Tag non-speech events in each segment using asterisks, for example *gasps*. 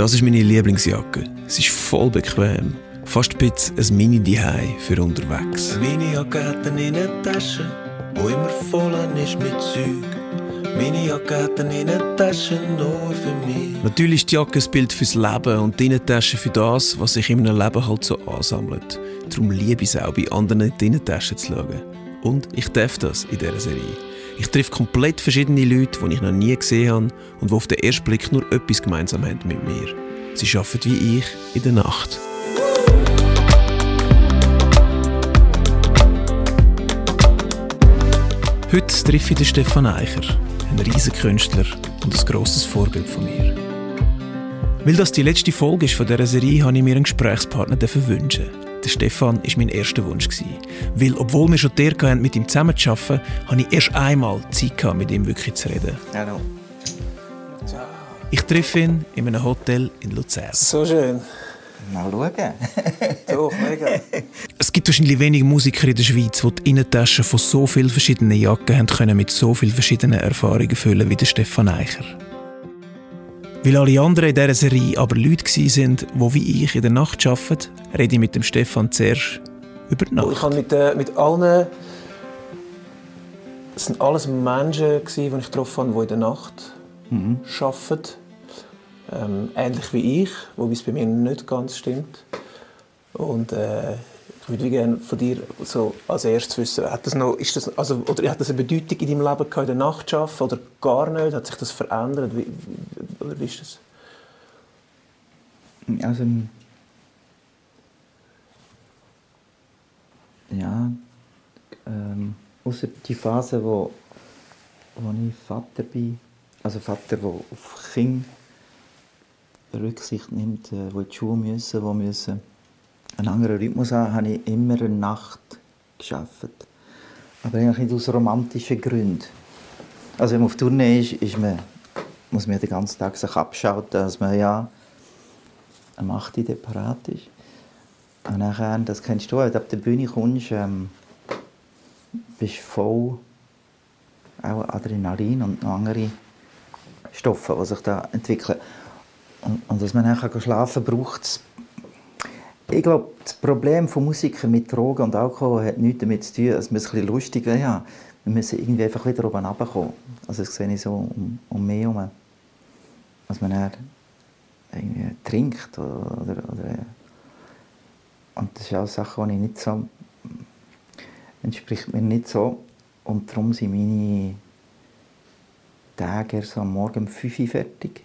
Das ist meine Lieblingsjacke. Sie ist voll bequem. Fast ein bisschen ein Mini-Dihei für unterwegs. Meine Jacke hat eine Innentasche, wo immer voll ist mit Zeug. Meine Jacke hat eine Innentasche nur für mich. Natürlich ist die Jacke ein Bild fürs Leben und die Innentasche für das, was sich in einem Leben halt so ansammelt. Darum liebe ich es auch, bei anderen in die Innentasche zu schauen. Und ich darf das in dieser Serie. Ich treffe komplett verschiedene Leute, die ich noch nie gesehen habe und die auf den ersten Blick nur etwas gemeinsam haben mit mir. Sie arbeiten wie ich in der Nacht. Heute treffe ich den Stefan Eicher, einen riesen Künstler und ein grosses Vorbild von mir. Weil das die letzte Folge ist von dieser Serie, habe ich mir einen Gesprächspartner wünschen. Der Stefan war mein erster Wunsch. Weil, obwohl wir schon der hatten, mit ihm zusammen zu arbeiten, hatte ich erst einmal Zeit, gehabt, mit ihm wirklich zu reden. Hallo. Ich treffe ihn in einem Hotel in Luzern. So schön. Mal schauen. *laughs* Doch, mega. Es gibt wahrscheinlich wenige Musiker in der Schweiz, die die Innentaschen von so vielen verschiedenen Jacken haben können mit so vielen verschiedenen Erfahrungen füllen wie der Stefan Eicher. Weil alle anderen in dieser Serie aber Leute waren, die wie ich in der Nacht arbeiten, rede ich mit dem Stefan zuerst über die Nacht. Ich habe mit, äh, mit allen... Es waren alles Menschen, die ich getroffen habe, die in der Nacht mhm. arbeiten. Ähm, ähnlich wie ich, wobei es bei mir nicht ganz stimmt. Und äh, ich würde gerne von dir so als erstes wissen, hat das noch, ist das, also, oder hat das eine Bedeutung in deinem Leben gehabt, in der Nacht arbeiten, oder gar nicht? Hat sich das verändert? Wie, oder wie ist das? Also, ja, ähm, außer die Phase, wo, wo ich Vater bin, also Vater, der auf Kinder Rücksicht nimmt, äh, die in die Schule müssen, die müssen einen anderen Rhythmus haben, habe ich immer eine Nacht geschafft. Aber eigentlich nicht aus romantischen Gründen. Also wenn man auf Tournee ist, ist man, muss man den ganzen Tag sich abschalten, dass man ja am 8 Uhr parat ist. Und nachher, das kennst du, wenn du ab der Bühne kommst, ähm, bist du voll auch Adrenalin und noch andere Stoffe, die sich da entwickeln. Und, und dass man nachher schlafen kann, braucht es ich glaube, das Problem von Musikern mit Drogen und Alkohol hat nichts damit zu tun, dass man es ein bisschen lustig wäre. Ja, wir müssen irgendwie einfach wieder oben runterkommen. Also das sehe ich so um, um mich herum. Dass man dann irgendwie trinkt oder, oder, oder und das ist auch Sache, die ich nicht so entspricht mir nicht so und darum sind meine Tage so am Morgen um 5 Uhr fertig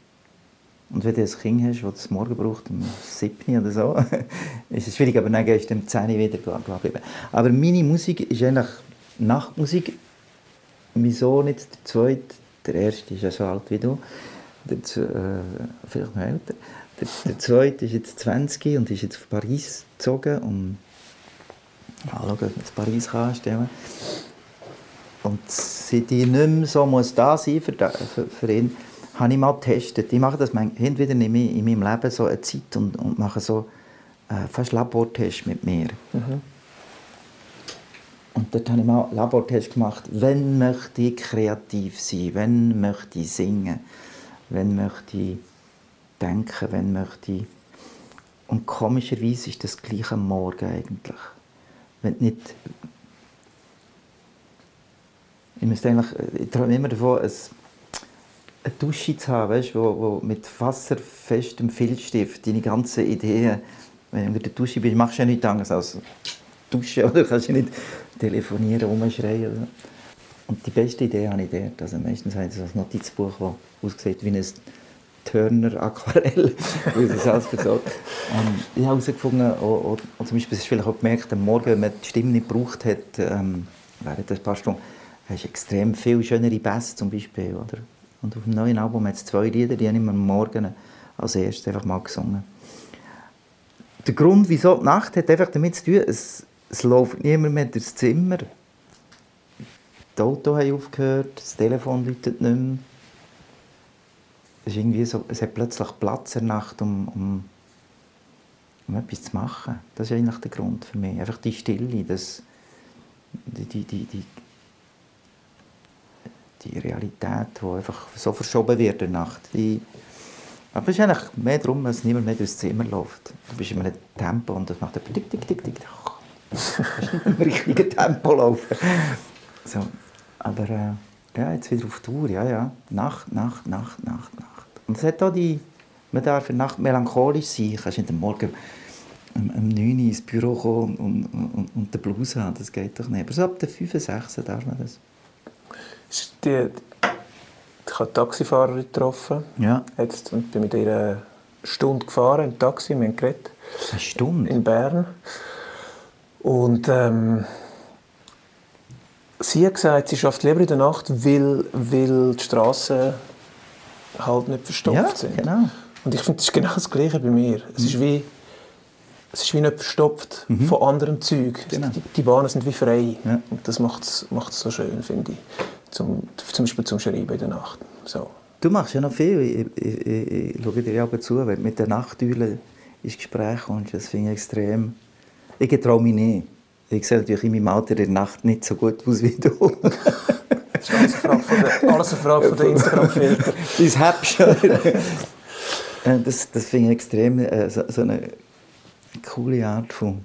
und wenn du ein Kind hast, das das morgen braucht, um 7 oder so, *laughs* ist es schwierig, aber dann gehst du um 10 Uhr wieder bleiben. Aber meine Musik ist eigentlich Nachtmusik. Wieso nicht der zweite? Der erste ist ja so alt wie du, der, äh, vielleicht noch älter. Der, der zweite ist jetzt 20 und ist jetzt auf Paris gezogen, um schauen, ob man in Paris kann Und seit ich nicht mehr so muss da sein für, für, für ihn, habe ich mal getestet. Ich mache das hin wieder in meinem Leben so eine Zeit und, und mache so äh, fast Labortests mit mir. Mhm. Und dort habe ich mal einen Labortest gemacht, wenn möchte ich kreativ sein, wenn möchte ich singen, wenn möchte ich denken, wenn möchte ich... Und komischerweise ist das gleich am Morgen eigentlich. Wenn nicht... Ich, müsste eigentlich, ich träume immer davon, ein eine Dusche zu haben, weißt, wo, wo mit wasserfestem Filzstift deine ganzen Ideen, wenn du in der Dusche bist, machst du ja nichts anderes als duschen *laughs* oder kannst du nicht telefonieren, rumschreien. Oder? Und die beste Idee habe ich dort. Also meistens habe ich ein Notizbuch, das aussieht wie ein Turner Aquarell, *laughs* wie das alles versorgt. Und ich habe herausgefunden, auch, auch, zum Beispiel, das ist vielleicht auch gemerkt, am Morgen, wenn man die Stimme nicht gebraucht hat, ähm, während ein paar Stunden, hast du extrem viel schönere Bässe zum Beispiel, oder? Und auf dem neuen Album hat es zwei Lieder, die habe ich am Morgen als erstes einfach mal gesungen. Der Grund, wieso die Nacht, hat einfach damit zu tun, es, es läuft niemand mehr durchs Zimmer. Die Autos haben aufgehört, das Telefon läutet nicht mehr. Es, ist irgendwie so, es hat plötzlich Platz in der Nacht, um, um, um etwas zu machen. Das ist eigentlich der Grund für mich. Einfach die Stille, das, die, die, die, die die Realität, die einfach so verschoben wird in der Nacht, die, Aber es ist eigentlich mehr darum, dass niemand mehr durchs Zimmer läuft. Du bist in einem Tempo und das macht tick, tick, tick, tick. Du kannst nicht im *laughs* richtigen Tempo laufen. So. Aber äh, ja, jetzt wieder auf Tour, ja, ja. Nacht, Nacht, Nacht, Nacht, Nacht. Und es hat auch die, man darf in der Nacht melancholisch sein. Du kannst nicht am Morgen um, um 9 Uhr ins Büro kommen und, und, und, und den Blues haben, das geht doch nicht. Aber so ab der 5, 6 darf man das. Die, ich habe eine Taxifahrerin getroffen. Ja. Jetzt und bin mit ihr eine Stunde gefahren im Taxi, wir haben geredet, Eine Stunde? in Bern. Und ähm, sie hat gesagt, sie schafft lieber in der Nacht, weil, weil die Straßen halt nicht verstopft Ja, sind. genau. Und ich finde, das ist genau das Gleiche bei mir. Es ist wie, es ist wie nicht verstopft von anderem Zeug. Genau. Die, die Bahnen sind wie frei. Ja. Und das macht es so schön, finde ich. Zum, zum Beispiel zum Schreiben in der Nacht. So. Du machst ja noch viel. Ich, ich, ich, ich schaue dir ja zu, wenn du mit den Nachteulen ins Gespräch kommst. Das finde ich extrem. Ich traue mich nicht. Ich sehe natürlich in meinem Alter in der Nacht nicht so gut aus wie du. Das ist alles eine Frage von der, alles eine Frage von der Instagram-Filter. *laughs* Dein Häppchen. Äh, das, das finde ich extrem äh, so, so eine coole Art von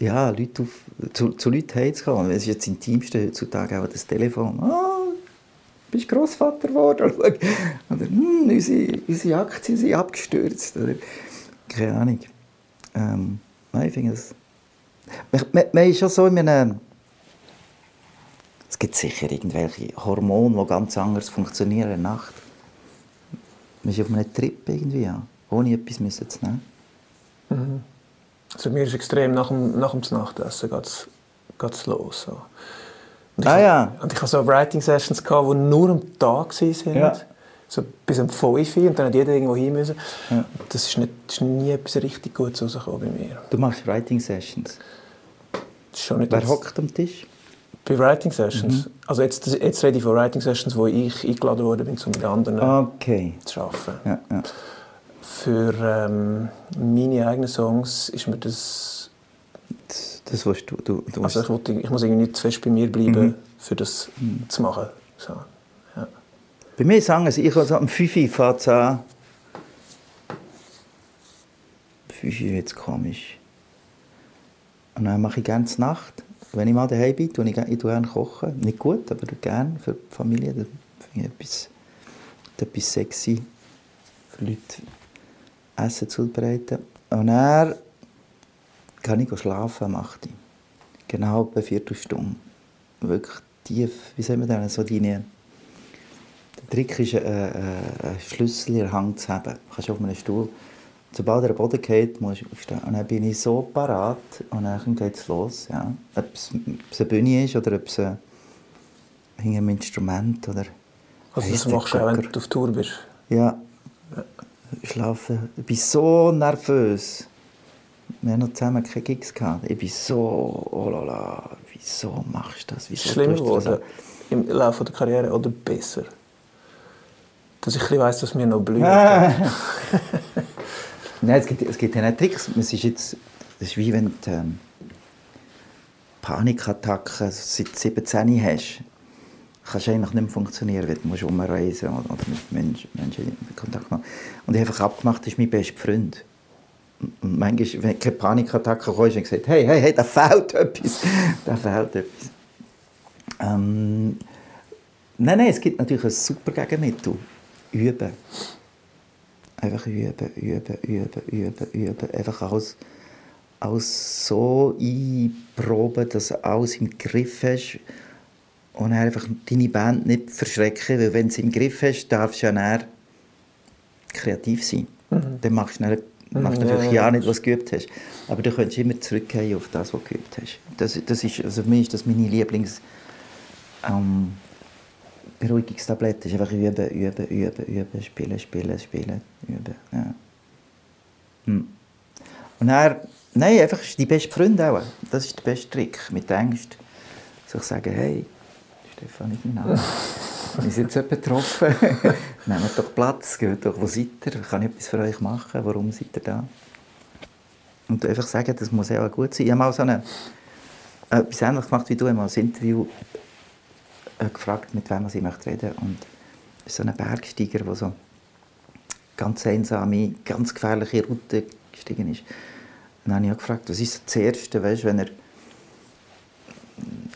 ja, Leute auf, zu, zu Leuten heimzukommen. Es ist jetzt das Intimste heutzutage auch das Telefon. «Ah, bist Großvater geworden? *laughs* Oder hm, unsere, unsere Aktien sind abgestürzt. Oder, keine Ahnung. Ähm, nein, ich finde es... Man, man, man ist schon so in einem... Es gibt sicher irgendwelche Hormone, die ganz anders funktionieren in der Nacht. Man ist auf einem Trip irgendwie, ohne etwas zu nehmen. Also mir ist extrem nach dem, nach dem Nachtessen geht's, geht's los. So. Und ich, Ah, ja. Und ich hatte so Writing Sessions, gehabt, die nur am Tag waren. Ja. So bis um 5 Uhr und dann hat jeder irgendwo hin müssen. Das ist, nicht, das ist nie etwas richtig Gutes rausgekommen bei mir. Du machst Writing Sessions. Das ist schon nicht Wer jetzt- hockt am Tisch? Bei Writing Sessions? Mhm. Also jetzt, jetzt rede ich von Writing Sessions, wo ich eingeladen bin, um mit anderen Okay. zu arbeiten. Ja, ja. Für ähm, meine eigenen Songs ist mir das... Das, das willst du. du, du Also ich, wollte, ich muss irgendwie nicht zu fest bei mir bleiben, Mhm. für das zu machen. So, ja. Bei mir sagen sie, ich also am 5 Uhr fängt es an. 5 Uhr es komisch. Und dann mache ich gerne Nacht. Wenn ich mal daheim bin, tue ich, ich tue gerne kochen. Nicht gut, aber gerne für die Familie. Das finde ich etwas, etwas sexy für Leute Essen zubereiten. Und dann kann ich schlafen am 8 Uhr. Genau eine Viertelstunde. Wirklich tief, wie sagen wir das, so deine... Der Trick ist, äh, äh, einen Schlüssel in der Hand zu haben. Du kannst auf einem Stuhl. Sobald er am Boden geht, musst du aufstehen. Und dann bin ich so parat und dann geht es los. Ja. Ob es eine Bühne ist oder ob es ein, Instrument oder... Also das machst du auch, wenn du auf Tour bist. Ja. Ich bin so nervös. Wir haben noch zusammen keine Gigs gehabt. Ich bin so, oh la la, wieso machst du das? Wieso es schlimmer geworden im Laufe der Karriere oder besser? Dass ich weiss, dass mir noch blüht. Ah. *laughs* Nein, es gibt, es gibt ja nicht Tricks. Es ist jetzt, das ist wie wenn du ähm, Panikattacken seit 17 hast. Kannst eigentlich nicht mehr funktionieren, weil du musst umreisen oder, oder mit Menschen, Menschen Kontakt machen. Und ich habe einfach abgemacht, das ist mein bester Freund. Und manchmal, wenn keine Panikattacke kam, habe ich gesagt, hey, hey, hey, da fehlt etwas. *laughs* da fehlt etwas. Ähm, nein, nein, es gibt natürlich ein super Gegenmittel. Üben. Einfach üben, üben, üben, üben, üben. Einfach alles, alles so einproben, dass du alles im Griff hast. Und einfach deine Band nicht verschrecken, weil wenn du es im Griff hast, darfst du ja dann kreativ sein. Dann machst du, dann, machst du Mhm, ja, natürlich ja. nicht, was du geübt hast. Aber du kannst immer zurückgehen auf das, was du geübt hast. Das, das ist, also für mich ist das meine Lieblings... Ähm, Beruhigungstablette ist einfach üben, üben, üben, üben, spielen, spielen, spielen, üben. Ja. Hm. Und dann, nein, einfach ist die beste Freund auch. Das ist der beste Trick. Mit Angst soll ich sagen, hey, Stefan ist Name. Wir sind jetzt betroffen. *laughs* Nehmt doch Platz, geht doch, wo seid ihr? Kann ich etwas für euch machen? Warum seid ihr da? Und einfach sagen, das muss auch gut sein. Ich habe mal so eine, äh, etwas Ähnliches gemacht wie du, ich habe mal ein Interview äh, gefragt, mit wem ich möchte reden Und es ist so ein Bergsteiger, der so ganz einsame, ganz gefährliche Route gestiegen ist. dann habe ich auch gefragt, was ist das Erste, weißt, wenn er,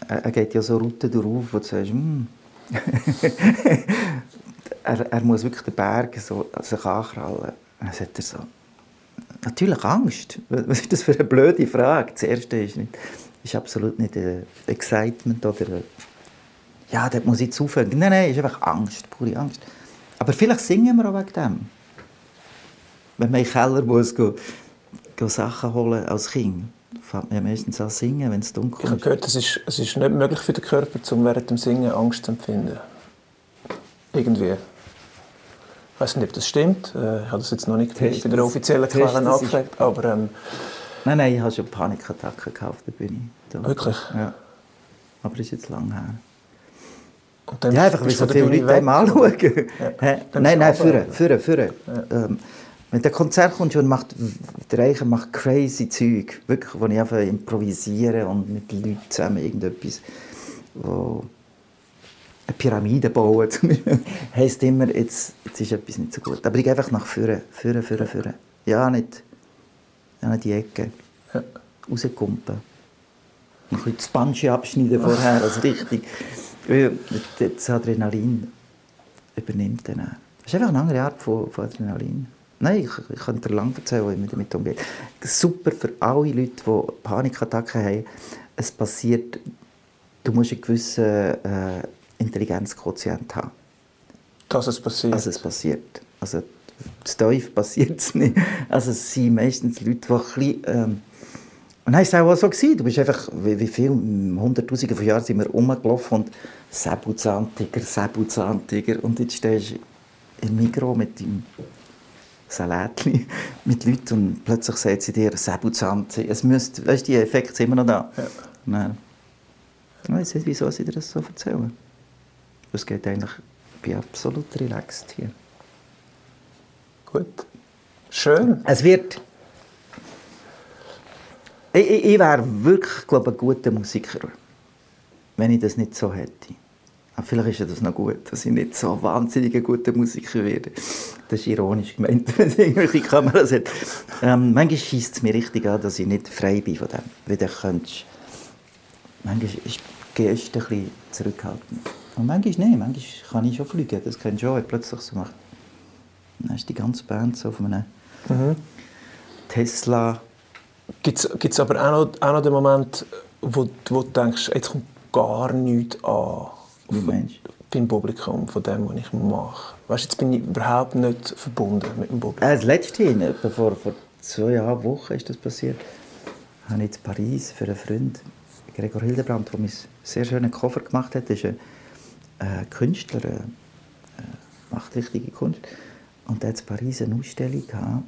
er, geht ja so Routen durch, wo du sagst, hm. *laughs* er, er muss wirklich den Berg so sich ankrallen. dann sagt er so, natürlich Angst. Was ist das für eine blöde Frage? Das Erste ist, nicht, ist absolut nicht äh, Excitement oder ja, dort muss ich jetzt aufhören. Nein, nein, ist einfach Angst, pure Angst. Aber vielleicht singen wir auch wegen dem. Wenn man in den Keller muss, go, go Sachen holen als Kind, fängt man ja meistens an singen, wenn es dunkel ist. Ich habe gehört, es ist, es ist nicht möglich für den Körper, um während dem Singen Angst zu empfinden. Irgendwie. Ich weiß nicht, ob das stimmt. Äh, Ich habe das jetzt noch nicht bei der offiziellen Quelle angefragt, aber ähm, Nein, nein, ich habe schon Panikattacken gehabt auf der Bühne. Da. Wirklich? Ja. Aber das ist jetzt lang her. und dann Ja, einfach, weil so viele Leute weg. anschauen. Dann Nein, nein, führen, führen, führen. Ähm, wenn der Konzert kommt und macht, der Reicher macht crazy Zeug, wirklich, wo ich einfach improvisiere und mit Leuten zusammen irgendetwas, wo eine Pyramide bauen, *laughs* heisst immer, jetzt, jetzt ist etwas nicht so gut. Aber ich gehe einfach nach vorne, vorne, vorne, vorne. Ja, nicht, ja, nicht die Ecke. Ja. Rauskumpen. Ein bisschen das Bungee abschneiden vorher, also richtig. Das Adrenalin übernimmt dann. auch. Das ist einfach eine andere Art von, von Adrenalin. Nein, ich, ich könnte dir lange erzählen, wie man damit umgeht. Super für alle Leute, die Panikattacken haben. Es passiert, du musst einen gewissen äh, Intelligenzquotient haben. Dass es passiert. Also es passiert. Also das Teufel *laughs* passiert es nicht. Also es sind meistens Leute, die ein bisschen, ähm, und dann war auch so. Gewesen. Du bist einfach, wie, wie viel, hunderttausende von Jahren sind wir rumgelaufen und Säbelzahntiger, Säbelzahntiger. Und jetzt stehst du im Mikro mit deinem Salatli *laughs* mit Leuten und plötzlich sagt sie dir Säbelzahntiger. Es müsste, weißt du, die Effekte sind immer noch da. Ja. Nein. Ich weiß nicht, wieso sie dir das so erzählen. Es geht eigentlich, ich bin absolut relaxed hier. Gut. Schön. Es wird. Ich, ich, ich wäre wirklich, glaube ich, ein guter Musiker, wenn ich das nicht so hätte. Aber vielleicht ist ja das noch gut, dass ich nicht so wahnsinnig guter Musiker werde. Das ist ironisch gemeint, *laughs* wenn es irgendwelche Kameras hat. Ähm, manchmal schießt es mir richtig an, dass ich nicht frei bin von dem. Weil dann könntest Manchmal ist die Geste ein bisschen zurückhaltend. Und manchmal nicht. Manchmal kann ich schon fliegen. Das du auch, wenn plötzlich so macht. Dann ist die ganze Band so von einem Tesla. Gibt es aber auch noch, auch noch den Moment, wo, wo du denkst, jetzt kommt gar nichts an Wie meinst du? beim Publikum von dem, was ich mache. Weißt, jetzt bin ich überhaupt nicht verbunden mit dem Publikum. Äh, das letzte, etwa vor, vor zweieinhalb Wochen ist das passiert, habe ich in Paris für einen Freund, Gregor Hildebrand, der mir einen sehr schönen Cover gemacht hat. Ist ein äh, Künstler, äh, macht richtige Kunst. Und er hat in Paris eine Ausstellung gehabt,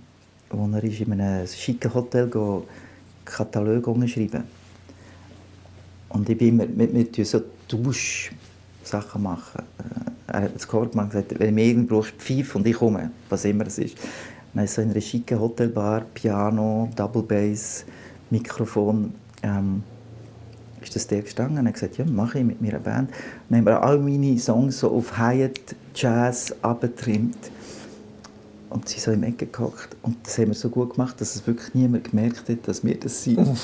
wo er ist in einem schicken Hotel Kataloge schreiben. Und ich bin immer, mit, mit so Tausch-Sachen machen. Äh, Er hat das Cover gemacht und gesagt, wenn du irgend brauchst, pfeif und ich komme, was immer es ist. Dann ist so in einer schicken Hotelbar, Piano, Double Bass, Mikrofon, ähm, ist das der gestanden und hat gesagt, ja, mache ich mit meiner Band. Dann haben wir all meine Songs so auf Hyatt Jazz abgetrimmt. Und sie so im Ecke gehockt. Und das haben wir so gut gemacht, dass es wirklich niemand gemerkt hat, dass wir das sind. und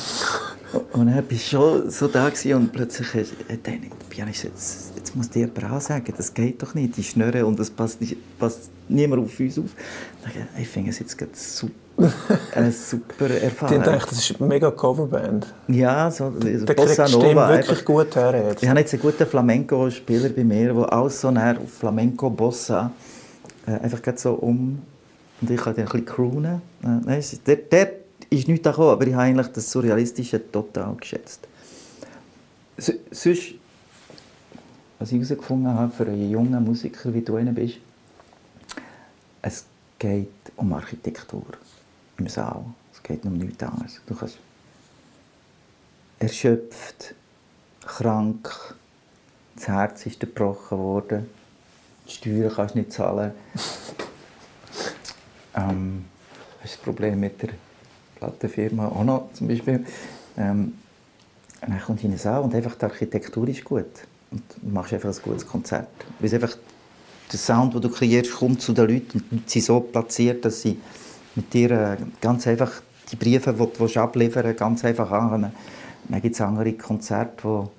dann war ich schon so da und plötzlich hat der Pianist jetzt, jetzt muss dir Bra sagen, das geht doch nicht, die Schnurren und das passt, nicht, passt niemand auf uns auf. Ich, ich finde es jetzt gerade super, eine *laughs* super Erfahrung. haben gedacht, das ist eine mega Coverband. Ja, so, also Der Bossa die Stimme Nova. wirklich einfach. gut her. Jetzt. Ich habe jetzt einen guten Flamenco-Spieler bei mir, der alles so näher auf Flamenco Bossa äh, einfach gerade so um und ich kann dann ein bisschen croonen. Äh, der, der ist nicht gekommen, aber ich habe eigentlich das Surrealistische total geschätzt. S sonst, was ich herausgefunden habe für einen jungen Musiker, wie du einer bist, es geht um Architektur im Saal. Es geht um nichts anderes. Du kannst erschöpft, krank, das Herz ist gebrochen worden, die Steuern kannst du nicht zahlen. *laughs* ähm, ist das Problem mit der Plattenfirma auch noch zum Beispiel. Ähm, dann kommst du in den Saal und einfach die Architektur ist gut. Und machst einfach ein gutes Konzert. Weil einfach der Sound, den du kreierst, kommt zu den Leuten und sind so platziert, dass sie mit dir äh, ganz einfach die Briefe, die du abliefern ganz einfach ankommen. Dann gibt es andere Konzerte, wo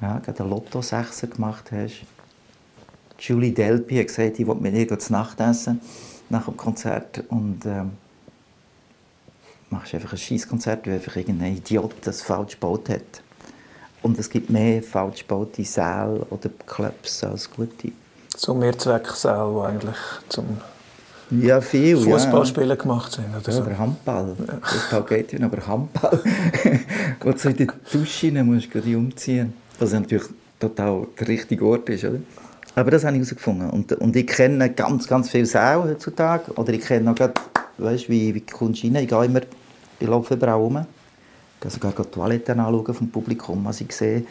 ja, gerade einen Lotto-Sechser gemacht hast. Julie Delpy hat gesagt, ich will mit ihr zu Nacht essen nach dem Konzert und ähm, machst einfach ein Scheißkonzert, weil einfach irgendein Idiot das falsch gebaut hat. Und es gibt mehr falsch gebaute Säle oder Clubs als gute. So Mehrzwecksäle, die eigentlich zum ja, viel, Fußballspielen ja. gemacht sind. Oder, so. oder Handball. Ja. Fußball geht ja, aber Handball. *laughs* wo du in die Dusche rein musst, du umziehen. Was natürlich total der richtige Ort ist, oder? Aber das habe ich herausgefunden. Und, und ich kenne ganz, ganz viele Säle heutzutage. Oder ich kenne noch gerade, weißt, wie, wie kommst du rein? Ich gehe immer, ich laufe überall rum. Ich gehe sogar die Toiletten vom Publikum. Also ich sehe,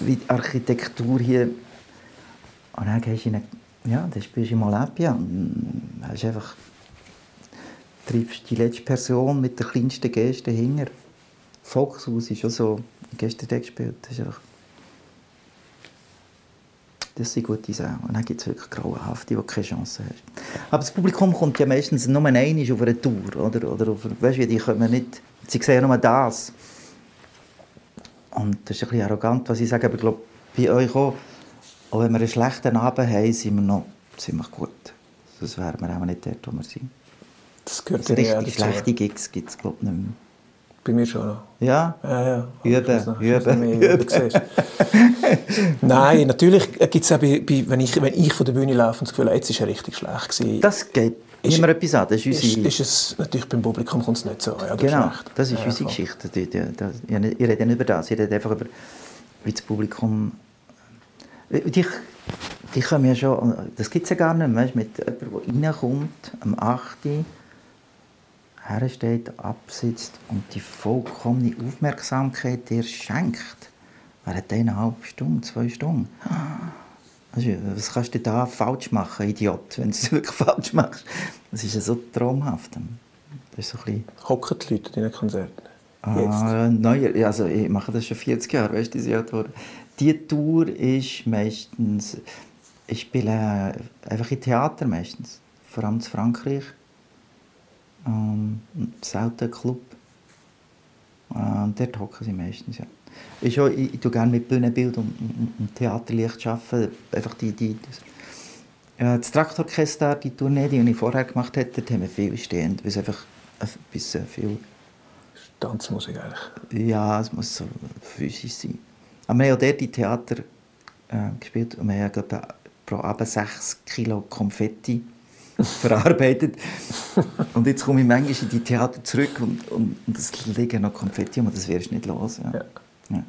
wie die Architektur hier... Und dann gehst du in eine, ja, dann spielst du in Olympia und hast einfach triffst die letzte Person mit der kleinsten Geste hinter. Volkshaus ist schon so, gestern gespielt. Das ist einfach das sind gute Sachen. Und dann gibt es wirklich Grauenhafte, die keine Chance haben. Aber das Publikum kommt ja meistens nur einmal auf eine Tour. Oder, oder auf, weißt du, die kommen nicht, sie sehen nur das. Und das ist ein bisschen arrogant, was ich sage, aber ich glaube, bei euch auch, auch wenn wir einen schlechten Abend haben, sind wir noch ziemlich gut. Sonst wären wir auch nicht dort, wo wir sind. Das gehört also richtig schlechte Gigs gibt es, glaube ich, nicht mehr. Bei mir schon noch. Ja? Ja, ja. Üben, üben, üben. Nein, natürlich gibt es auch, bei, bei, wenn, ich, wenn ich von der Bühne laufe und das Gefühl habe, jetzt war er richtig schlecht. Gewesen, das geht ist, immer etwas an. Das ist, unsere... ist, ist es, natürlich beim Publikum kommt es nicht so. Ja, genau, das ist ja, unsere voll. Geschichte. Die, die, die, ich rede nicht über das, ich rede einfach über, wie das Publikum... Die, die kommen ja schon... Das gibt es ja gar nicht mehr, mit jemandem, der reinkommt, am 8 hersteht, absitzt und die vollkommene Aufmerksamkeit dir schenkt. Während eineinhalb Stunden, zwei Stunden. *gasps* Also, was kannst du da falsch machen, Idiot, wenn du es *laughs* wirklich falsch machst? Das ist ja so traumhaft. Das ist so ein. Hocken die Leute in den Konzerten? Ah, nein, also ich mache das schon 40 Jahre, weißt du, diese Tour. Die Tour ist meistens... Ich spiele einfach in Theater meistens, vor allem in Frankreich ähm, selten Club. Äh, dort hocken sie meistens, ja. Ich, auch, ich, ich tue gerne mit Bühnenbild und, und, und Theaterlicht arbeiten. Einfach die, die, das, ja, das Traktorchester, die Tournee, die ich vorher gemacht habe, dort haben wir viel stehend, weil es einfach ein bisschen viel... Tanzmusik eigentlich? Ja, es muss so physisch sein. Aber wir haben auch dort die Theater äh, gespielt und wir haben pro Abend 6 Kilo Konfetti *laughs* verarbeitet. Und jetzt komme ich manchmal in die Theater zurück und, und, und es liegen noch Konfetti und das wirst du nicht los. Ja. Ja. Ja.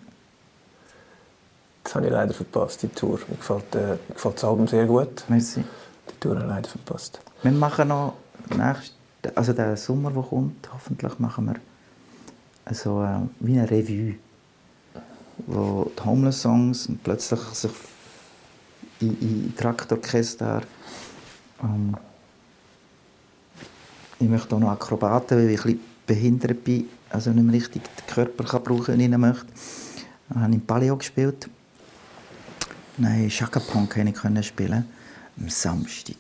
Das habe ich leider verpasst, die Tour. Mir gefällt, äh, mir gefällt das Album sehr gut. Merci. Die Tour habe ich leider verpasst. Wir machen noch nächst, also den Sommer, der kommt, hoffentlich machen wir also, äh, wie eine Revue, wo die Homeless-Songs plötzlich sich in, in Traktorchester ähm, ich möchte auch noch Akrobaten, weil ich ein bisschen behindert bin, also nicht mehr richtig den Körper kann brauchen kann, möchte. Dann habe ich Paleo gespielt. Nein, Shaka Punk konnte ich spielen, am Samstag.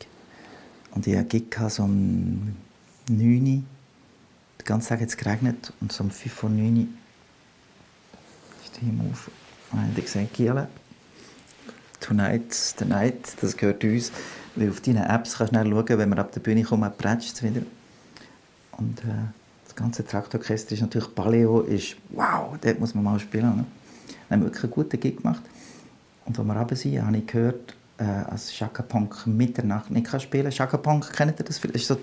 Und ich hatte so um 9 Uhr. Den ganzen Tag hat es geregnet und so um 5 Uhr 9 Uhr ist der Himmel auf. Und dann habe ich gesagt, Giele, tonight's the night, das gehört uns. Weil auf deinen Apps kannst du schauen, wenn wir ab der Bühne kommen, prätscht es wieder. Und äh, das ganze Traktorchester ist natürlich Paleo, ist wow, dort muss man mal spielen. Ne? Dann haben wir wirklich einen guten Gig gemacht. Und als wir runter sind, habe ich gehört, äh, als Shaka Punk Mitternacht nicht kann spielen Shaka Punk, kennt ihr das? Das ist so,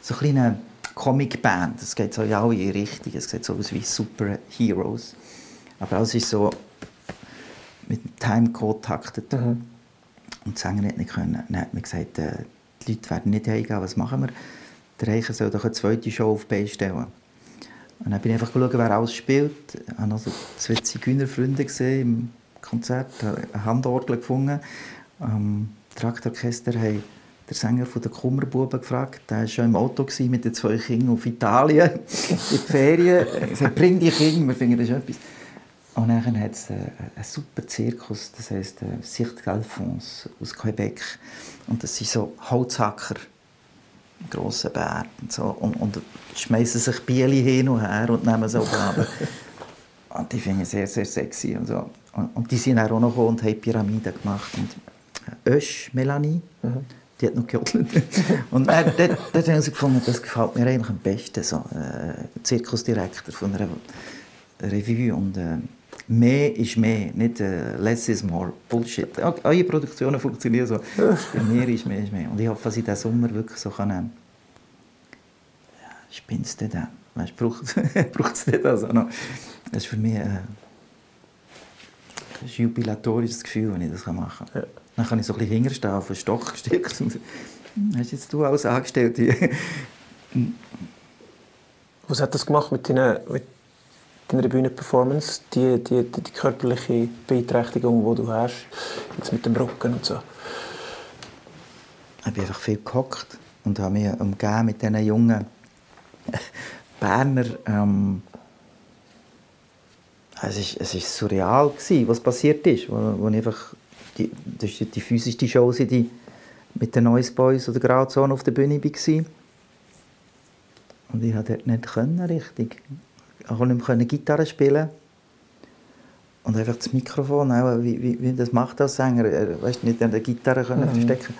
so eine kleine Comic-Band. Es geht so in alle Richtungen. Es sieht so aus wie Super Heroes. Aber es ist so mit dem Timecode taktet. Mhm. Und die Sänger nicht können. Dann hat man gesagt, äh, die Leute werden nicht heimgehen, was machen wir? Der Reicher soll doch eine zweite Show auf die stellen. Und dann bin ich einfach geschaut, wer alles spielt. Ich habe also zwei Zigeunerfreunde gesehen im Konzert, eine Handorgel gefunden. Ähm, Traktorchester haben der Sänger von der Kummerbuben gefragt. Der war schon im Auto mit den zwei Kindern auf Italien *laughs* in die Ferien. Er sagte, bring die Kinder, wir finden das etwas. Und dann hat es einen, einen super Zirkus, das heisst äh, Cirque d'Alphonse aus Quebec. Und das sind so Holzhacker, grosse Bär und so. Und, und schmeißen sich Bieli hin und her und nehmen so Aufgaben. *laughs* und die finde ich sehr, sehr sexy. Und, so. und, und die sind auch noch gekommen und haben Pyramiden gemacht. Und Ösch, Melanie, mhm. die hat noch gejodelt. *laughs* und dann, dort, dort haben sie gefunden, das gefällt mir eigentlich am besten. So, äh, Zirkusdirektor von einer Revue. Und, äh, mehr ist mehr, nicht äh, less is more. Bullshit. Eure Produktionen funktionieren so. Mir ist mehr ist mehr. Und ich hoffe, dass ich diesen Sommer wirklich so kann. Ähm, ja, spinnst du denn? Weißt, braucht es nicht also noch? Das ist für mich äh, ein jubilatorisches Gefühl, wenn ich das machen kann. Ja. Dann kann ich so ein bisschen hinterstehen, auf den Stock gesteckt. *laughs* Und, hast jetzt du als Angestellte? Was hat das gemacht mit deinen, mit deiner Bühnenperformance, die, die, die, die körperliche Beeinträchtigung, die du hast, jetzt mit dem Rücken und so? Ich bin einfach viel gehockt und habe mich umgeben mit diesen jungen *laughs* Berner. Ähm, es war es ist surreal, gewesen, was passiert ist. Wo, wo einfach die, das war die physischste Show, die mit den Noise Boys oder Grauzone auf der Bühne war. Und ich konnte dort nicht richtig auch nicht mehr Gitarre spielen und einfach das Mikrofon, auch, wie, wie, wie das macht als Sänger, weißt, nicht an der Gitarre können mhm. verstecken.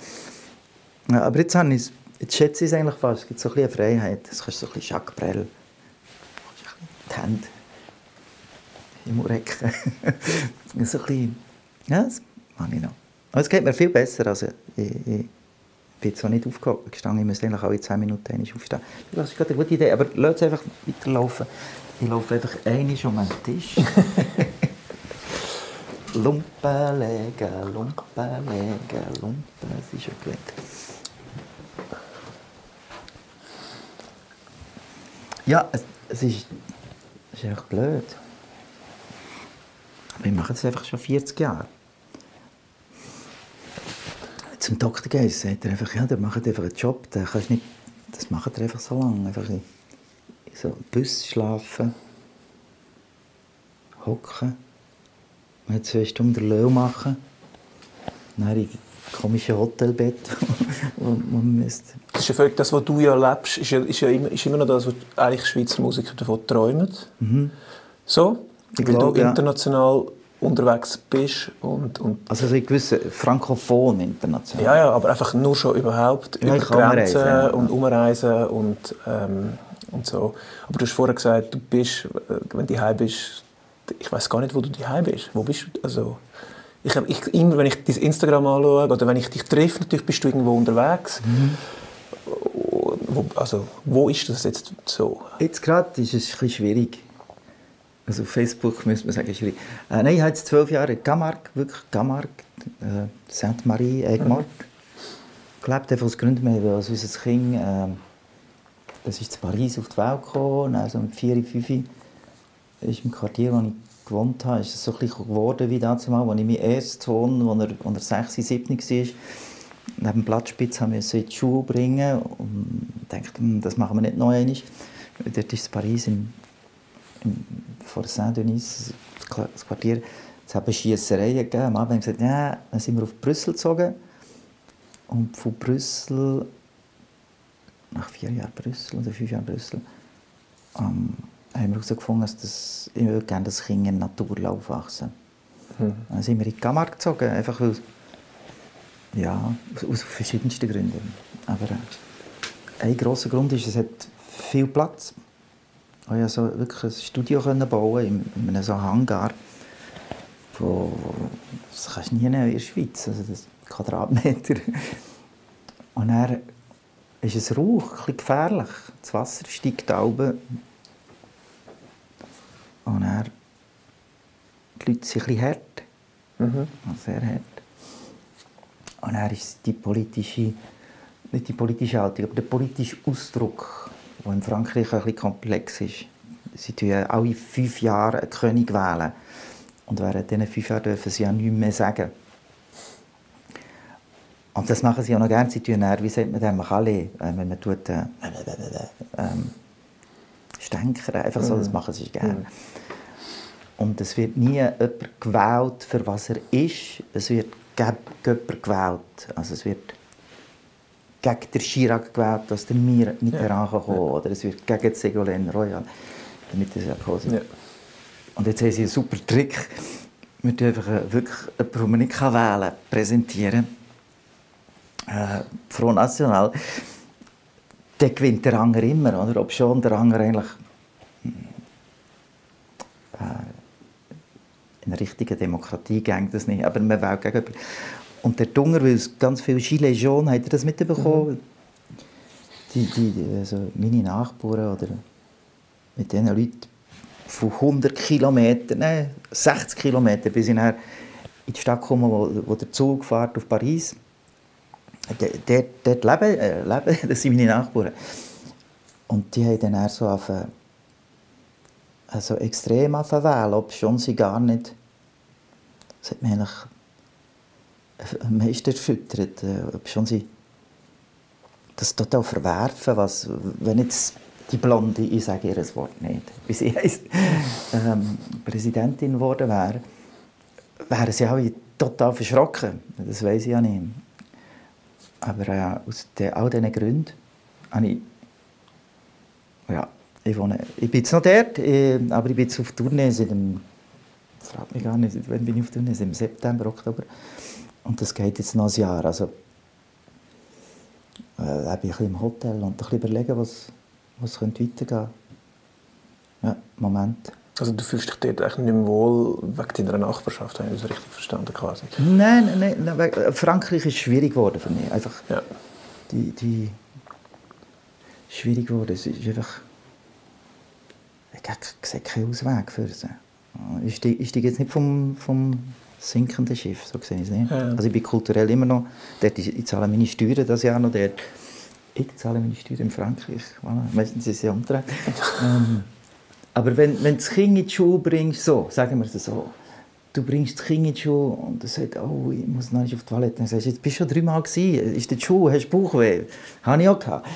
Ja, aber jetzt, habe jetzt schätze ich es eigentlich fast, es gibt so ein bisschen Freiheit. Jetzt kannst so ein bisschen Jacques Brel, die Hände im Recken. *laughs* so ein bisschen, ja, das mache ich noch. Aber es geht mir viel besser, also ich, ich bin zwar nicht aufgestanden, ich müsste eigentlich alle 10 Minuten aufstehen. Das ist gerade eine gute Idee, aber lass es einfach weiterlaufen. Ich laufe einfach einig um den Tisch. Lumpen legen, Lumpen legen, Lumpen. Das ist ja gut. Ja, es, es ist, es ist einfach blöd. Aber ich mache das einfach schon 40 Jahre. Zum Doktor gehen, sagt er einfach, ja, der macht einfach einen Job, der kannst nicht, das macht er einfach so lange. Einfach nicht so Bus schlafen, hocken, man zwei Stunden Löw machen, dann in komische Hotelbett, *laughs* wo man müsste. Das ist ja völlig das, was du ja lebst, ist, ja, ist, ja immer, ist immer noch das, was eigentlich Schweizer Musiker davon träumen. Mhm. So, ich weil glaub, du international ja. unterwegs bist und, und also so gewisse frankophon international. Ja, ja, aber einfach nur schon überhaupt ja, über Grenzen ja. und umreisen und ähm, und so. Aber du hast vorher gesagt, du bist, äh, wenn du heim bist, ich weiß gar nicht, wo du heim bist. Wo bist du? Also, ich, ich, immer, wenn ich dein Instagram anschaue oder wenn ich dich treffe, natürlich bist du irgendwo unterwegs. Mhm. Wo, also, wo ist das jetzt so? Jetzt gerade ist es ein schwierig. Also auf Facebook müsste man sagen, schwierig. Äh, nein, ich habe jetzt zwölf Jahre in Camargue, wirklich Camargue, äh, Sainte-Marie, Egmont, mhm. gelebt, aus Gründen, weil unser Kind äh, das ist in Paris auf die Welt gekommen, also mit 4, 5 ist im Quartier, wo ich gewohnt habe, ist es so ein geworden wie damals, als ich mein erstes Sohn, als er, als er 6, 7 war, neben Blattspitz haben wir in die Schule bringen und dachte, hm, das machen wir nicht noch einmal. Dort ist Paris im, im, vor Saint-Denis, das Quartier, es hat Schiessereien gegeben. Am Abend haben wir gesagt, ja, dann sind wir auf Brüssel gezogen und von Brüssel nach vier Jahren Brüssel oder fünf Jahren Brüssel, ähm, haben wir herausgefunden, dass das, ich würde gerne das Kind in Natur aufwachsen. Mhm. Dann sind wir in die Kammer gezogen, einfach weil, ja, aus, aus verschiedensten Gründen. Aber äh, ein grosser Grund ist, es hat viel Platz. Ich konnte also wirklich ein Studio bauen in, in einem so Hangar. Wo, das kannst du nie in der Schweiz, also das Quadratmeter. Und er ist es rauch, ein gefährlich. Das Wasser steigt oben. Und er die Leute sind ein hart. Mhm. Sehr hart. Und er ist die politische, nicht die politische Haltung, aber der politische Ausdruck, der in Frankreich ein bisschen komplex ist. Sie wählen alle fünf Jahre einen König wählen. Und während diesen fünf Jahren dürfen sie ja nichts mehr sagen. Und das machen sie auch noch gerne. Sie tun dann, wie sagt man dem, alle, äh, wenn man tut, äh, ähm, Stänkern, einfach so, das mhm. machen sie gerne. Mhm. Und es wird nie jemand gewählt, für was er ist. Es wird jemand gewählt. Also es wird gegen den Chirac gewählt, dass der Mir nicht ja. herankommen ja. Oder es wird gegen Ségolène Royal, damit das ja kommen ja. Und jetzt haben sie einen super Trick. Wir dürfen einfach wirklich jemanden, den man nicht wählen kann, präsentieren. Äh, Front National. Dann gewinnt der Anger immer, oder? Ob schon der Anger eigentlich äh, in richtigen Demokratie ging das nicht, aber man wählt gegenüber. Und der Dunger, weil es ganz viele Gilets jaunes, hat er das mitbekommen? Mhm. Die, die, also meine Nachbarn oder mit diesen Leuten von 100 Kilometern, nein, 60 Kilometer, bis ich in die Stadt komme, wo, wo der Zug fährt auf Paris. Dort, dort leben, äh, leben, *laughs* das sind meine Nachbarn. Und die haben dann so auf, also extrem wählen, ob schon sie gar nicht, das hat mich eigentlich am meisten erschüttert, äh, ob schon sie das total verwerfen, was, wenn jetzt die Blonde, ich sage ihr Wort nicht, wie sie heisst, ähm, Präsidentin geworden wäre, wären sie alle total verschrocken. Das weiß ich ja nicht. Aber äh, aus de, all diesen Gründen habe ich, ja, ich, wohne, ich bin jetzt noch dort, ich, aber ich bin jetzt auf Tournee seit dem, fragt mich gar nicht, wann bin ich auf Tournee, im September, Oktober. Und das geht jetzt noch ein Jahr. Also, äh, lebe ich ein bisschen im Hotel und ein bisschen überlegen, was, was könnte weitergehen Ja, Moment. Also du fühlst dich dort eigentlich nicht mehr wohl wegen deiner Nachbarschaft, habe ich das richtig verstanden quasi? Nein, nein, nein Frankreich ist schwierig geworden für mich. Einfach ja. die, die schwierig geworden. Es ist einfach ich sehe keinen Ausweg für sie. Ich steige, ich steige jetzt nicht vom, vom sinkenden Schiff, so sehe ich es nicht. Ja. Also ich bin kulturell immer noch, dort, ich, ich zahle meine Steuern das Jahr noch dort. Ich zahle meine Steuern in Frankreich, voilà. meistens ist es ja umgedreht. Aber wenn, wenn das Kind in die Schule bringst, so, sagen wir es so, du bringst das Kind in die Schule und es sagt, oh, ich muss noch nicht auf die Toilette. Dann sagst du, jetzt bist du schon dreimal gewesen, ist die Schule, hast du Bauchweh? Habe ich auch gehabt.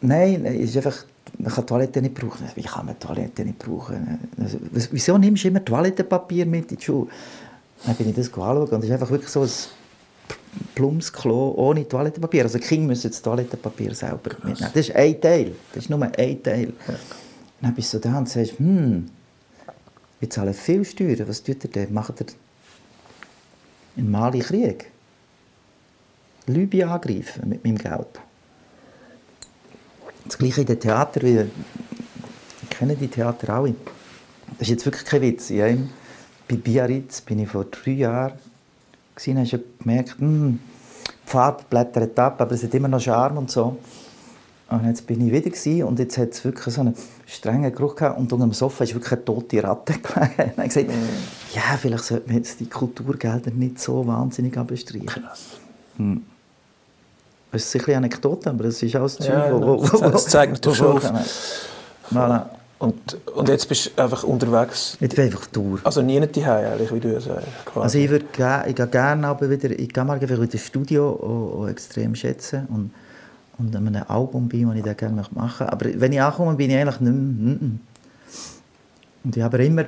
Nein, es ist einfach, man kann Toilette nicht brauchen. Wie kann man Toilette nicht brauchen? Also, wieso nimmst du immer Toilettenpapier mit in die Schule? Dann bin ich das angeschaut und es ist einfach wirklich so ein plumps Klo ohne Toilettenpapier. Also die Kinder müssen das Toilettenpapier selber mitnehmen. Das ist ein Teil. Das ist nur ein Teil. Dann bist du da und sagst, hm, wir zahlen viel Steuern. Was tut ihr denn? Macht ihr in Mali Krieg? Libyen angreifen mit meinem Geld. Das gleiche in den Theater. Wir kennen die Theater alle. Das ist jetzt wirklich kein Witz. Ja, bei Biarritz bin ich vor drei Jahren gewesen, hast du gemerkt, hm, die Pfad blättert ab, aber es hat immer noch Charme und so. Und jetzt bin ich wieder gewesen, und jetzt hat es wirklich so einen strengen Geruch gehabt und unter dem Sofa ist wirklich eine tote Ratte *laughs* gelegen. Und ich gesagt, mm. ja, vielleicht sollten wir jetzt die Kulturgelder nicht so wahnsinnig abstreichen. Krass. Hm. Das ist sicher eine Anekdote, aber das ist alles ja, Zeug, wo, wo, wo, Das zeigt natürlich schon auf. Voilà. Und, und jetzt bist du einfach unterwegs? Jetzt bin ich einfach durch. Also nie nicht eigentlich, wie du sagst. Also ich, würde, ich gehe gerne aber wieder, ich gehe mal wieder ins Studio auch, auch extrem schätzen und, und an einem Album bin, das ich da gerne machen möchte. Aber wenn ich ankomme, bin ich eigentlich nicht mehr, mm, mm. Und ich habe immer,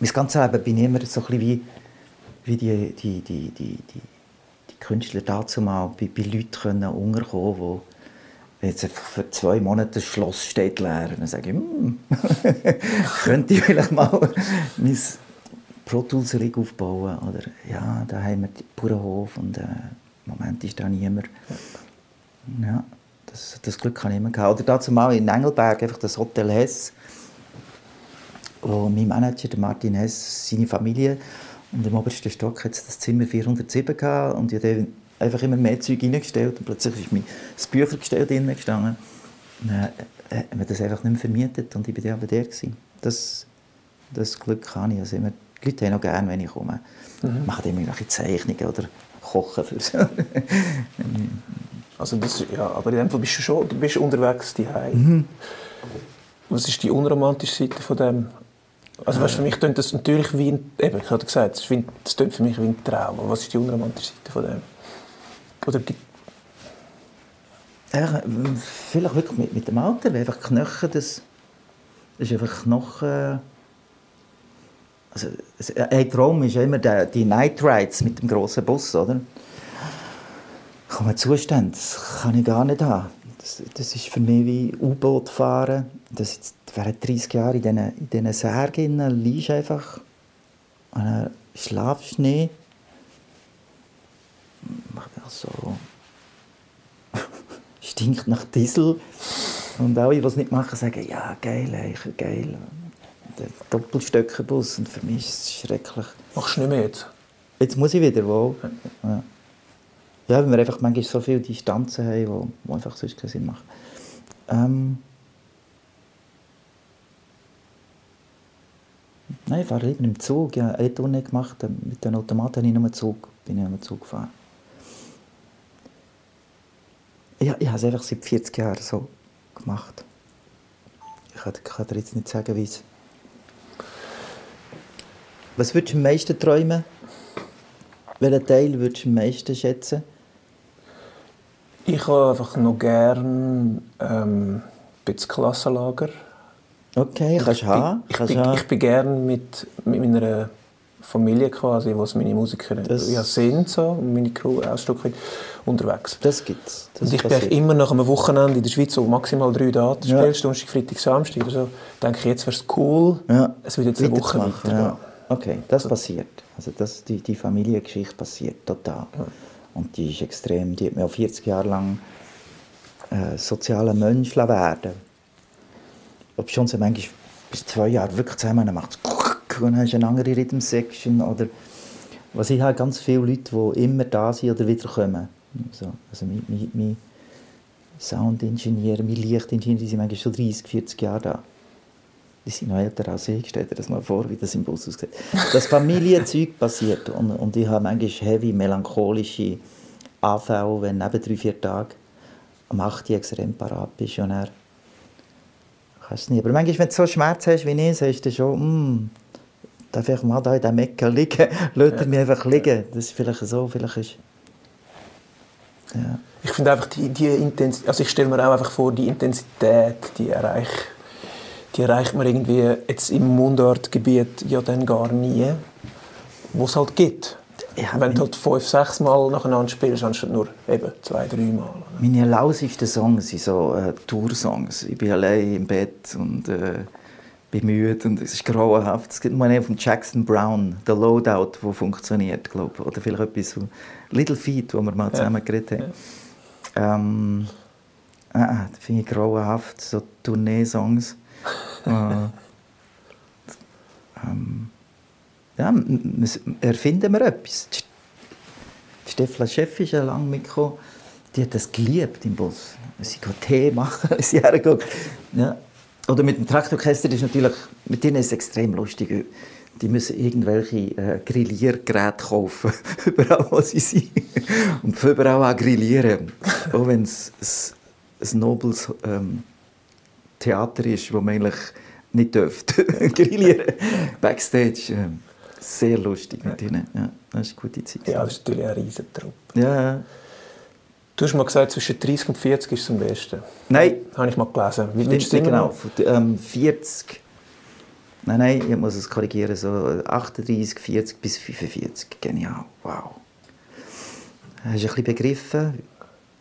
mein ganzes Leben bin ich immer so ein bisschen wie, wie die, die, die, die, die, die Künstler dazu mal bei, bei Leuten können unterkommen können, jetzt für zwei Monate das Schloss steht leer. dann sage ich, hm, *laughs* könnte ich vielleicht mal mein Pro Tools Rig aufbauen. Oder ja, da haben wir den Bauernhof und äh, im Moment ist da niemand. Ja, das, das Glück kann ich immer gehabt. Oder dazu mal in Engelberg, einfach das Hotel Hess, wo mein Manager, der Martin Hess, seine Familie und im obersten Stock hat das Zimmer 407 gehabt und ich einfach immer mehr Zeug reingestellt und plötzlich ist mein das Büchergestell drin gestanden. dann hat man das einfach nicht mehr vermietet und ich war dann der. Gewesen. Das, das Glück habe ich. Also immer, die Leute haben auch gerne, wenn ich komme. Mhm. Machen immer irgendwelche Zeichnungen oder kochen für sie. *laughs* also das, ja, aber in dem Fall bist du schon du bist unterwegs daheim. Mhm. Was ist die unromantische Seite von dem? Also weißt, für mich klingt das natürlich wie ein, eben, ich hatte gesagt, das klingt für mich wie ein Traum. was ist die unromantische Seite von dem? Oder gibt ja, vielleicht wirklich mit, mit dem Alter, weil einfach Knochen, das, das ist einfach Knochen, Also, ein Traum ist ja immer der, die Night Rides mit dem grossen Bus, oder? Kommen Zustände, das kann ich gar nicht haben. Das, das ist für mich wie U-Boot fahren. Das jetzt, während 30 Jahre in diesen, in diesen Särgen liegst einfach an einem Schlafschnee. So. *laughs* Stinkt nach Diesel. Und alle, die es nicht machen, sagen, ja, geil, Eicher, geil. Der Doppelstöckerbus. Und für mich ist es schrecklich. Machst du nicht mehr jetzt? Jetzt muss ich wieder, wo? Ja. Ja, weil wir einfach manchmal so viele Distanzen haben, die, einfach sonst keinen Sinn machen. Ähm Nein, ich fahre lieber im Zug. Ich habe eine Tournee gemacht, mit den Automaten habe ich nur Zug, bin ich nur Zug gefahren. Ja, ich habe es einfach seit 40 Jahren so gemacht. Ich kann, kann dir jetzt nicht sagen, wie es... Was würdest du am meisten träumen? Welchen Teil würdest du am meisten schätzen? Ich habe einfach noch gerne ähm, ein bisschen Klassenlager. Okay, kannst du haben. Ich, ich, bin, ich bin gerne mit, mit meiner Familie quasi, was meine Musiker Das- ja sind, so, und meine Crew Ausstücke unterwegs. Das gibt's. Das und ich passiert. denke immer nach einem Wochenende in der Schweiz, wo maximal drei Daten Ja. spielst, Donnerstag, Freitag, Samstag oder so, denke ich, jetzt wäre es cool, Ja. es würde jetzt eine Woche weitergehen. ja. Okay, das passiert. Also das, die, die Familiengeschichte passiert total. Und die ist extrem. Die hat mir auch 40 Jahre lang äh, sozialer Mensch werden. Ob schon so manchmal bis zwei Jahre wirklich zusammen macht es und dann hast du eine andere Rhythm-Section oder was ich habe ganz viele Leute, die immer da sind oder wiederkommen. Also, also mein, mein, mein Soundingenieur, mein Lichtingenieur, die sind manchmal schon 30, 40 Jahre da. Die sind noch älter als ich. Stell dir das mal vor, wie das im Bus aussieht. Das Familienzeug *laughs* passiert. Und, und ich habe manchmal heavy, melancholische Anfälle, wenn neben drei, vier Tagen am 8. Uhr extrem parat bist. Und dann kannst du nicht. Aber manchmal, wenn du so Schmerz hast wie ich, sagst du schon, hm, darf ich mal da in diesem Ecke liegen? *laughs* Lass ja. mich einfach liegen. Das ist vielleicht so, vielleicht ist... Ja. Ich finde einfach die, die Intensität, also ich stelle mir auch einfach vor, die Intensität, die erreicht, die erreicht man irgendwie jetzt im Mundartgebiet ja dann gar nie, wo es halt gibt. Ja, Wenn du halt fünf, sechs Mal nacheinander spielst, anstatt nur eben zwei, drei Mal. Meine lausigsten Songs sind so äh, Tour-Songs. Ich bin allein im Bett und äh, bin müde und es ist grauenhaft. Es gibt mal einen von Jackson Brown, «The Loadout», der funktioniert, glaube Oder vielleicht etwas von «Little Feet», wo wir mal zusammen geredet haben. Ähm, ah, das finde ich grauenhaft, so Tournee-Songs. Ähm, ja, erfinden wir etwas. Die Stefla Chef ist ja lange mitgekommen. Die hat das geliebt im Bus. Sie geht Tee machen, *laughs* wenn sie hergeht. Ja. Oder mit dem Traktororchester ist natürlich, mit denen ist es extrem lustig. Die müssen irgendwelche äh, Grilliergeräte kaufen, *laughs* überall wo sie sind. Und für überall auch grillieren. auch wenn es ein nobles ähm, Theater ist, wo man eigentlich nicht dürfte *laughs* grillieren. Backstage. ähm, sehr lustig mit ihnen. Ja, das ist eine gute Zeit. Ja, das ist natürlich ein riesen Trupp. Ja, Du hast mal gesagt, zwischen 30 und 40 ist es am besten. Nein. Habe ich mal gelesen. Wie Stimmt es immer genau. ähm, 40. Nein, nein, ich muss es korrigieren. So 38, 40 bis 45. Genial. Wow. Hast du ein bisschen begriffen?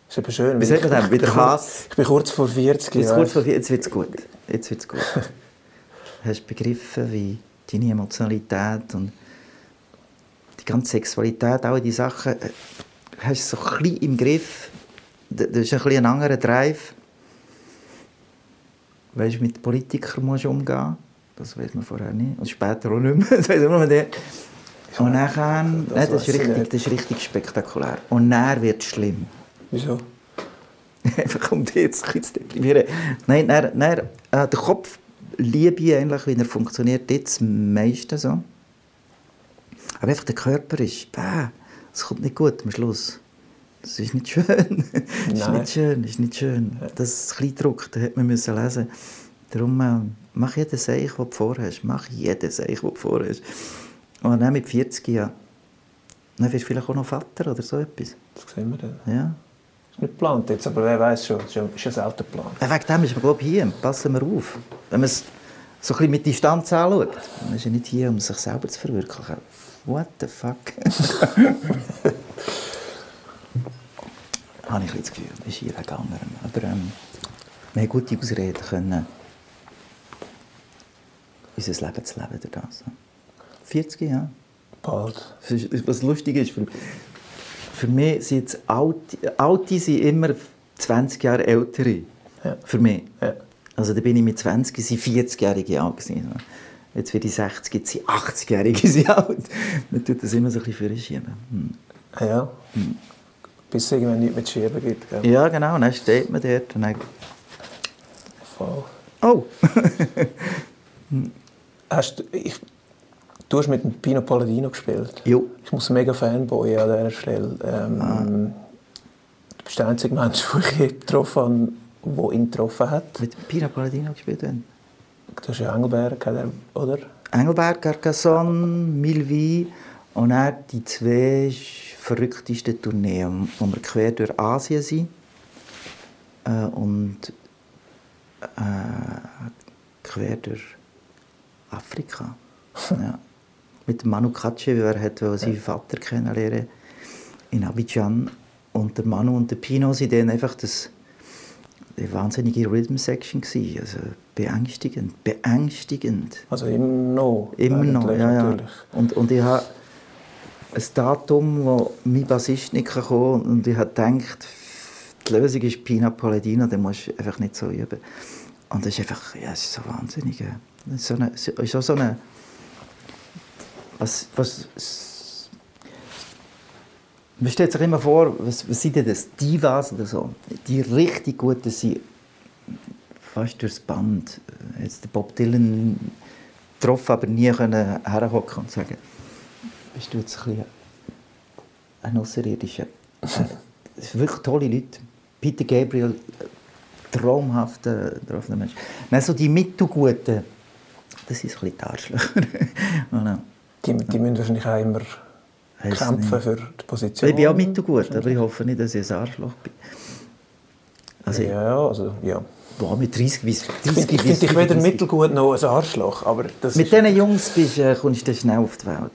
Ist eben schön. Wie sagt man denn? Wieder *laughs* Hass? Ich bin kurz vor 40. Jetzt, kurz vor, vier- jetzt wird es gut. Jetzt wird's gut. *laughs* Hast du begriffen, wie deine Emotionalität und die ganze Sexualität, all die Sachen, äh, hast du so ein bisschen im Griff. Das ist ein bisschen ein anderer Drive. Weißt du, mit Politikern musst du umgehen. Das weiß man vorher nicht. Und später auch nicht mehr. *laughs* Das weiß nur der. Und nachher, nein, das, weiss ist ich richtig, nicht. das ist richtig spektakulär. Und dann wird es schlimm. Wieso? *laughs* Einfach um dich jetzt ein zu deprimieren. Nein, nein, nein äh, der Kopf liebe ich eigentlich, wie er funktioniert, jetzt am meisten so. Aber einfach der Körper ist, bäh, es kommt nicht gut am Schluss. Das ist nicht schön. *laughs* Das ist nicht schön, ist nicht schön. Das Kleindruck, das hätte man müssen lesen Darum äh, mach jeden Seich, den du vorhast. Mach jeden Seich, den du vorhast. Und dann mit 40 Jahren, dann wirst du vielleicht auch noch Vater oder so etwas. Das sehen wir dann. Ja. Ist nicht geplant jetzt, aber wer weiß schon. Es ist ja- selten geplant. Ja, Wegen dem ist man, glaube ich, hier. Passen wir auf. Wenn man es so ein bisschen mit Distanz anschaut. Man ist ja nicht hier, um sich selber zu verwirklichen. What the fuck? *laughs* Habe ich das Gefühl, ist hier gegangen. Aber ähm, wir haben gute Ausreden können, unser Leben zu leben durch das. 40 Jahre. Bald. Was lustig ist, für, für mich sind jetzt Alte, Alte sind immer 20 Jahre ältere. Ja. Für mich. Ja. Also da bin ich mit 20, sind 40-Jährige alt gewesen. Jetzt werde ich 60, jetzt sind 80-Jährige *laughs* sind alt. Man tut das immer so ein bisschen verschieben. Hm. Ja. Bis es irgendwann nichts mehr zu schieben gibt. Gell? Ja, genau. Und dann steht man dort und dann... Voll. Oh! *laughs* Hast du, ich, du hast mit dem Pino Palladino gespielt. jo. Ich muss mega Fanboy an dieser Stelle. Ähm, Du bist der einzige Mensch, *laughs* den ich getroffen habe, der ihn getroffen hat. Mit Pira Palladino gespielt haben. Du hast ja Engelberg, er- oder? Engelberg, Carcassonne, Milvi und dann die zwei verrücktesten Tourneen, wo wir quer durch Asien sind äh, und äh, quer durch Afrika. *laughs* ja. Mit Manu Katschew, er hat seinen Vater kennenlernen in Abidjan und der Manu und der Pino sind dann einfach das die wahnsinnige Rhythm Section gsi, also beängstigend, beängstigend. Also immer noch. Immer noch, ja, ja. natürlich. Und, und ich habe ein Datum, wo mein Bassist nicht kam und ich habe gedacht, die Lösung ist Pina Palladino, dann musst du einfach nicht so üben. Und das ist einfach, ja, es ist so wahnsinnig. ja. So eine, so eine, was, was, man stellt sich immer vor, was, was sind denn das, Divas oder so, die richtig guten sind, fast durchs Band. Jetzt den Bob Dylan getroffen, aber nie können herhocken und sagen, bist du jetzt ein ein Außerirdischer? Äh, Das sind wirklich tolle Leute. Peter Gabriel, äh, traumhafter, traumhafter Mensch. Nein, so die Mittelguten, das so ein bisschen die Arschlöcher. *laughs* Die, die müssen wahrscheinlich auch immer Weiss kämpfen für die Position. Ich bin auch mittelgut, aber ich hoffe nicht, dass ich ein Arschloch bin. Also, ja. Ja, also ja. boah, mit 30 bis 30 Ich finde dich weder 35. mittelgut noch ein Arschloch, aber das Mit diesen Jungs bist, äh, kommst du schnell auf die Welt.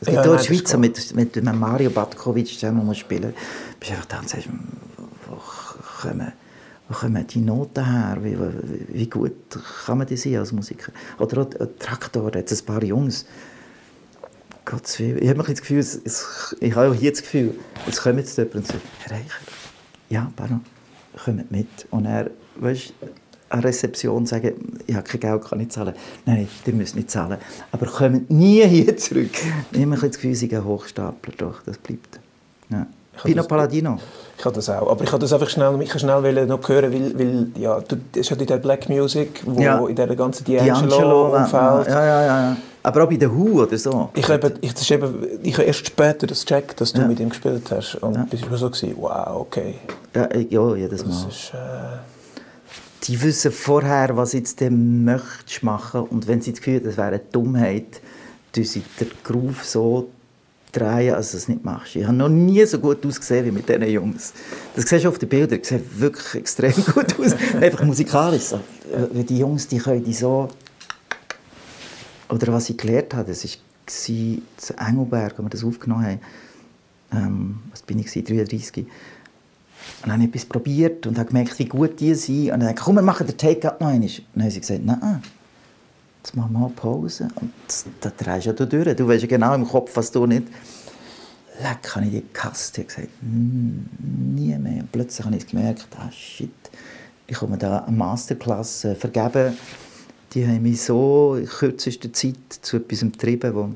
Es gibt Ja, auch nein, in das der Schweiz ist mit, mit dem Mario Batkovic zusammen muss spielen. Du bist einfach da und sagst, wo kommen, wo kommen die Noten her? Wie, wie, wie gut kann man die sein als Musiker? Oder auch äh, Traktor, jetzt ein paar Jungs. Willen. Ich habe das Gefühl, es, es, ich habe auch hier das Gefühl, jetzt kommt jetzt jemand und sagt, Herr Reicher, ja, pardon, kommt mit. Und er, weißt, an der Rezeption sagen, ich habe kein Geld, kann nicht zahlen. Nein, ihr müsst nicht zahlen. Aber kommt nie *laughs* hier zurück. Ich habe das Gefühl, sie ein Hochstapler, doch, das bleibt. Ja. Pino das- Palladino. Ich habe das auch. Aber ich habe das einfach schnell, ich schnell wollen noch hören, weil, weil ja, du, das ist ja in der Black Music, wo Ja. in dieser ganzen D'Angelo, D'Angelo-Umfeld. ja, ja, ja, ja. Aber auch bei The Who oder so. Ich habe, ich, das eben, ich habe erst später das gecheckt, dass du Ja. mit ihm gespielt hast. Und Ja. das war so, gewesen, wow, okay. Ja, ich- ja jedes Das Mal. ist, äh, die wissen vorher, was jetzt denn möchtest machen und wenn sie das Gefühl haben, das wäre eine Dummheit, tun sie den Groove so drehen, als du es nicht machst. Ich habe noch nie so gut ausgesehen wie mit diesen Jungs. Das siehst du auf den Bildern, sehen wirklich *laughs* extrem gut aus. Einfach musikalisch. So. Äh, Die Jungs, die können die so... Oder was ich gelernt habe, das war zu Engelberg, als wir das aufgenommen haben. Ähm, was bin ich, gewesen? 33. Und dann habe ich etwas probiert und habe gemerkt, wie gut die sind. Und dann habe ich gesagt, komm, wir machen den Take-Up noch einmal. Und dann haben sie gesagt, nein, jetzt machen wir mal Pause. Und das, das drehst ja da durch. Du weißt ja genau im Kopf, was du nicht... Leck, habe ich die gehasst. Ich gesagt, «Mm, nie mehr. Und plötzlich habe ich gemerkt, ah shit, ich komme da eine Masterclass äh, vergeben. Die haben mich so in kürzester Zeit zu etwas getrieben, wo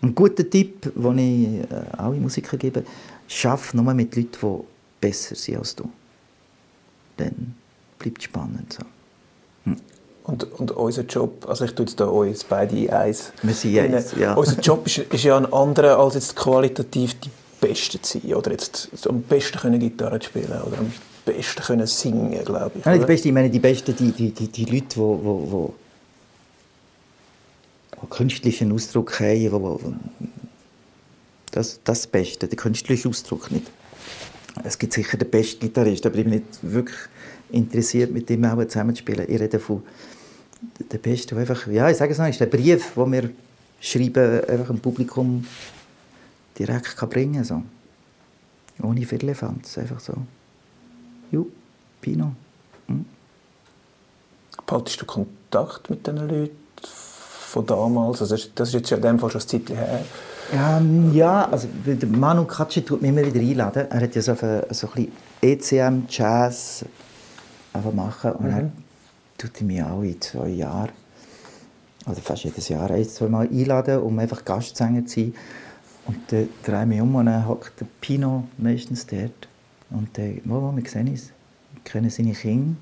ein guter Tipp, den ich äh, alle Musiker gebe, schaff nur mit Leuten, die besser sind als du. Dann bleibt es spannend. So. und, und unser Job, also ich tue jetzt da uns beide in eins. Wir sind eins, ja. Unser Job ist, ist ja ein anderer, als jetzt qualitativ die Besten zu sein. Oder jetzt am besten können Gitarre spielen oder am besten können singen, glaube ich. Nein, die? Besten, ich meine die Besten, die, die, die, die Leute, die, wo, wo, wo künstlichen Ausdruck haben, wo, wo, das, das Beste, der künstliche Ausdruck nicht. Es gibt sicher den besten Gitarrist, aber ich bin nicht wirklich interessiert, mit ihm auch zusammenzuspielen. Ich rede von der Beste, der einfach, ja, ich sage es noch, ist der Brief, den wir schreiben, einfach dem Publikum direkt kann bringen kann. So. Ohne Firlefanz, einfach so. Jo, Pino. Hm. Behaltest du Kontakt mit diesen Leuten von damals? Also das ist jetzt ja in dem Fall schon ein Zeitchen her. Ähm, ja, also der Manu Katschy tut mich immer wieder einladen. Er hat ja so, ein, so ein bisschen ECM, Jazz einfach machen. Und mhm. er tut mich auch in zwei Jahren, oder fast jedes Jahr, ein, zwei Mal einladen, um einfach Gastsänger zu sein. Und dann drehe ich mich um und dann hockt der Pino meistens dort. Und dann, wo, wo, wir sehen uns. Wir kennen seine Kinder.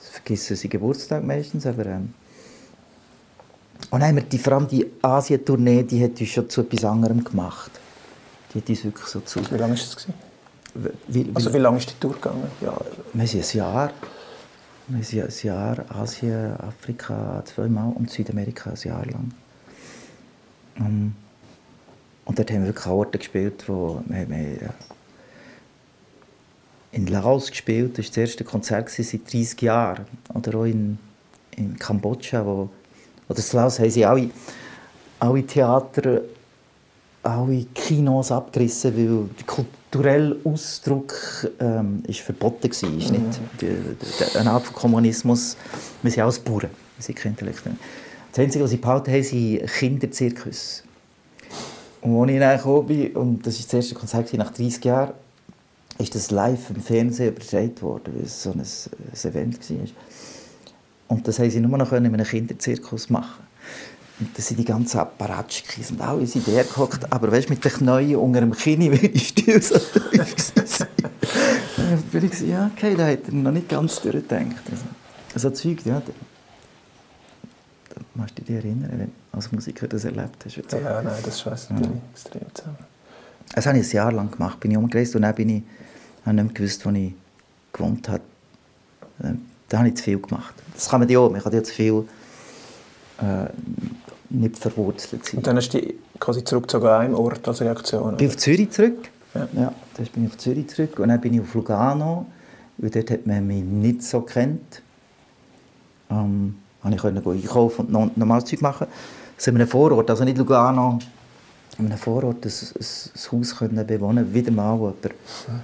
Vergessen seinen Geburtstag meistens, aber... Ähm, und dann haben wir die, vor allem die Asien-Tournee, die hat uns schon zu etwas anderem gemacht. Die hat uns wirklich so zu... Wie lange war das? Wie, wie, also wie lange ist die Tour gegangen? Ja, wir sind ein Jahr. Wir sind ein Jahr Asien, Afrika zweimal und Südamerika ein Jahr lang. Um, und dort haben wir wirklich Orte gespielt, wo wir, wir in Laos gespielt. Das war das erste Konzert seit 30 Jahren. Oder auch in, in Kambodscha, wo oder in Laos haben sie alle, alle Theater, alle Kinos abgerissen, weil der kulturelle Ausdruck ähm, ist verboten war. Mhm. Ist nicht die, die, eine Art von Kommunismus. Wir sind alles Bauern, wir sind keine Intellektuelle. Das Einzige, was sie behalten haben, sind Kinderzirkus. Und als ich dann gekommen bin, und das war das erste Konzert nach 30 Jahren, ist das live im Fernsehen übertragen worden, weil es so ein, ein Event war. Und das haben sie nur noch in einem Kinderzirkus machen und da sind die ganzen Apparatschkis und alle sind der gehockt. Aber weißt, mit den Knäuen unter dem Kinn, *laughs* wie die Stühle so tief *laughs* bin ich ja, okay, da hat er noch nicht ganz durchgedacht. Also, so Zeug, ja. Da, da musst du dich erinnern, wenn du als Musiker das erlebt hast. Ja, nein, das schweißt natürlich ja. extrem zusammen. Das habe ich ein Jahr lang gemacht. Bin ich umgereist und dann bin ich, habe nicht mehr gewusst, wo ich gewohnt habe. Ähm, da habe ich zu viel gemacht. Das kann man ja auch. Man kann ja zu viel äh, nicht verwurzelt sein. Und dann hast du quasi zurückgezogen an einem Ort als Reaktion? Ich bin auf Zürich zurück. Ja. ja, dann bin ich auf Zürich zurück. Und dann bin ich auf Lugano. Weil dort hat man mich nicht so kennt. Ähm, konnte ich einkaufen und normales Zeug machen. Das in einem Vorort, also nicht Lugano, in einem Vorort ein, ein, Haus können bewohnen Wieder mal jemand, der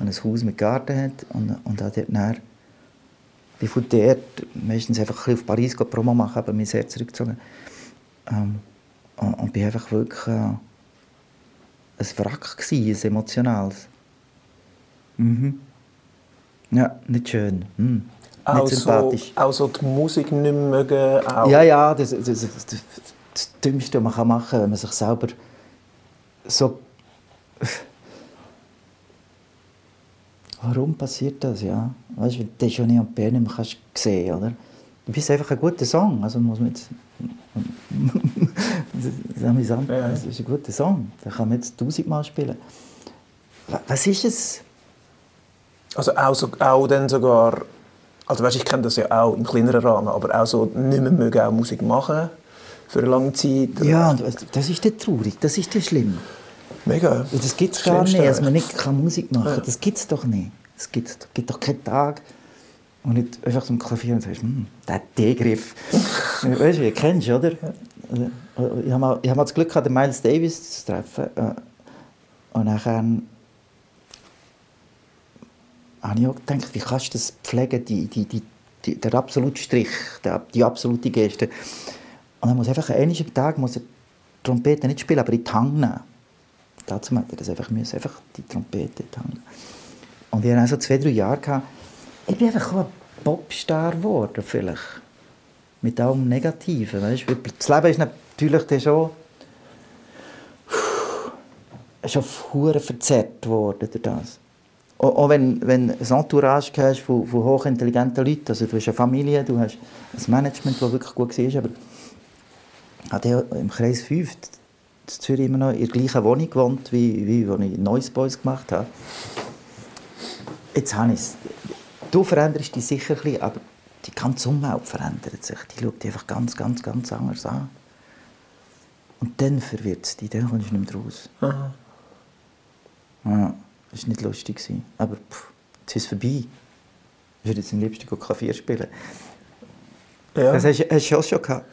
ein Haus mit Garten hat. Und, und hat dort dann bin von dort meistens einfach ein auf Paris Promo machen, aber mich sehr zurückgezogen. Ähm, und, und bin einfach wirklich äh, ein Wrack gewesen, ein emotionales. Mhm. Ja, nicht schön. Mhm. Nicht auch sympathisch. So, auch so die Musik nicht mögen? Auch. Ja, ja, das, das, das, das, das Dümmste, was man machen kann, wenn man sich selber so warum passiert das, ja? Weißt du, Déjeuner und Bern nicht kannst sehen, oder? Du bist einfach ein guter Song, also muss man jetzt... *laughs* amüsant, ja, das ist ein guter Song, den kann man jetzt tausendmal spielen. Was ist es? Also auch, so, auch dann sogar... Also weißt, ich kenne das ja auch im kleineren Rahmen, aber auch so nicht mehr mögen auch Musik machen für eine lange Zeit. Ja, das ist der traurig, das ist der schlimm. Mega. Das gibt es gar nicht, dass man nicht kann Musik machen kann. Ja. Das gibt es doch nicht. Es gibt, gibt doch keinen Tag, wo nicht einfach zum Klavier und sagst, hm, der D-Griff. *laughs* weißt du, wie kennst du, oder? Also, ich habe mal, hab mal das Glück gehabt, den Miles Davis zu treffen. Äh, und nachher habe ich auch gedacht, wie kannst du das pflegen, die, die, die, die, der absolute Strich, der, die absolute Geste. Und dann muss einfach an einem Tag muss er Trompete nicht spielen, aber in die Hand nehmen. Dazu hat er das einfach, müssen, einfach die Trompete tangen. Und ich hatte also zwei, drei Jahre. Gehabt. Ich bin einfach ein Popstar geworden, vielleicht. Mit allem Negativen. Weißt? Das Leben ist natürlich schon, *sighs* schon hure verzerrt worden durch das. Auch wenn, wenn du ein Entourage hast von, von hochintelligenten Leuten, also du hast eine Familie, du hast ein Management, das wirklich gut war, hatte im Kreis 5 in Zürich immer noch in der gleichen Wohnung gewohnt, wie, wie als ich Neues Boys gemacht habe. Jetzt habe ich es. Du veränderst dich sicher ein bisschen, aber die ganze Umwelt verändert sich. Die schaut dich einfach ganz, ganz, ganz anders an. Und dann verwirrt es dich, dann kommst du nicht mehr raus. Aha. Ja, das war nicht lustig. Aber pff, jetzt ist es vorbei. Ich würde jetzt am liebsten Klavier spielen. Ja. Das hast, hast du auch schon gehabt.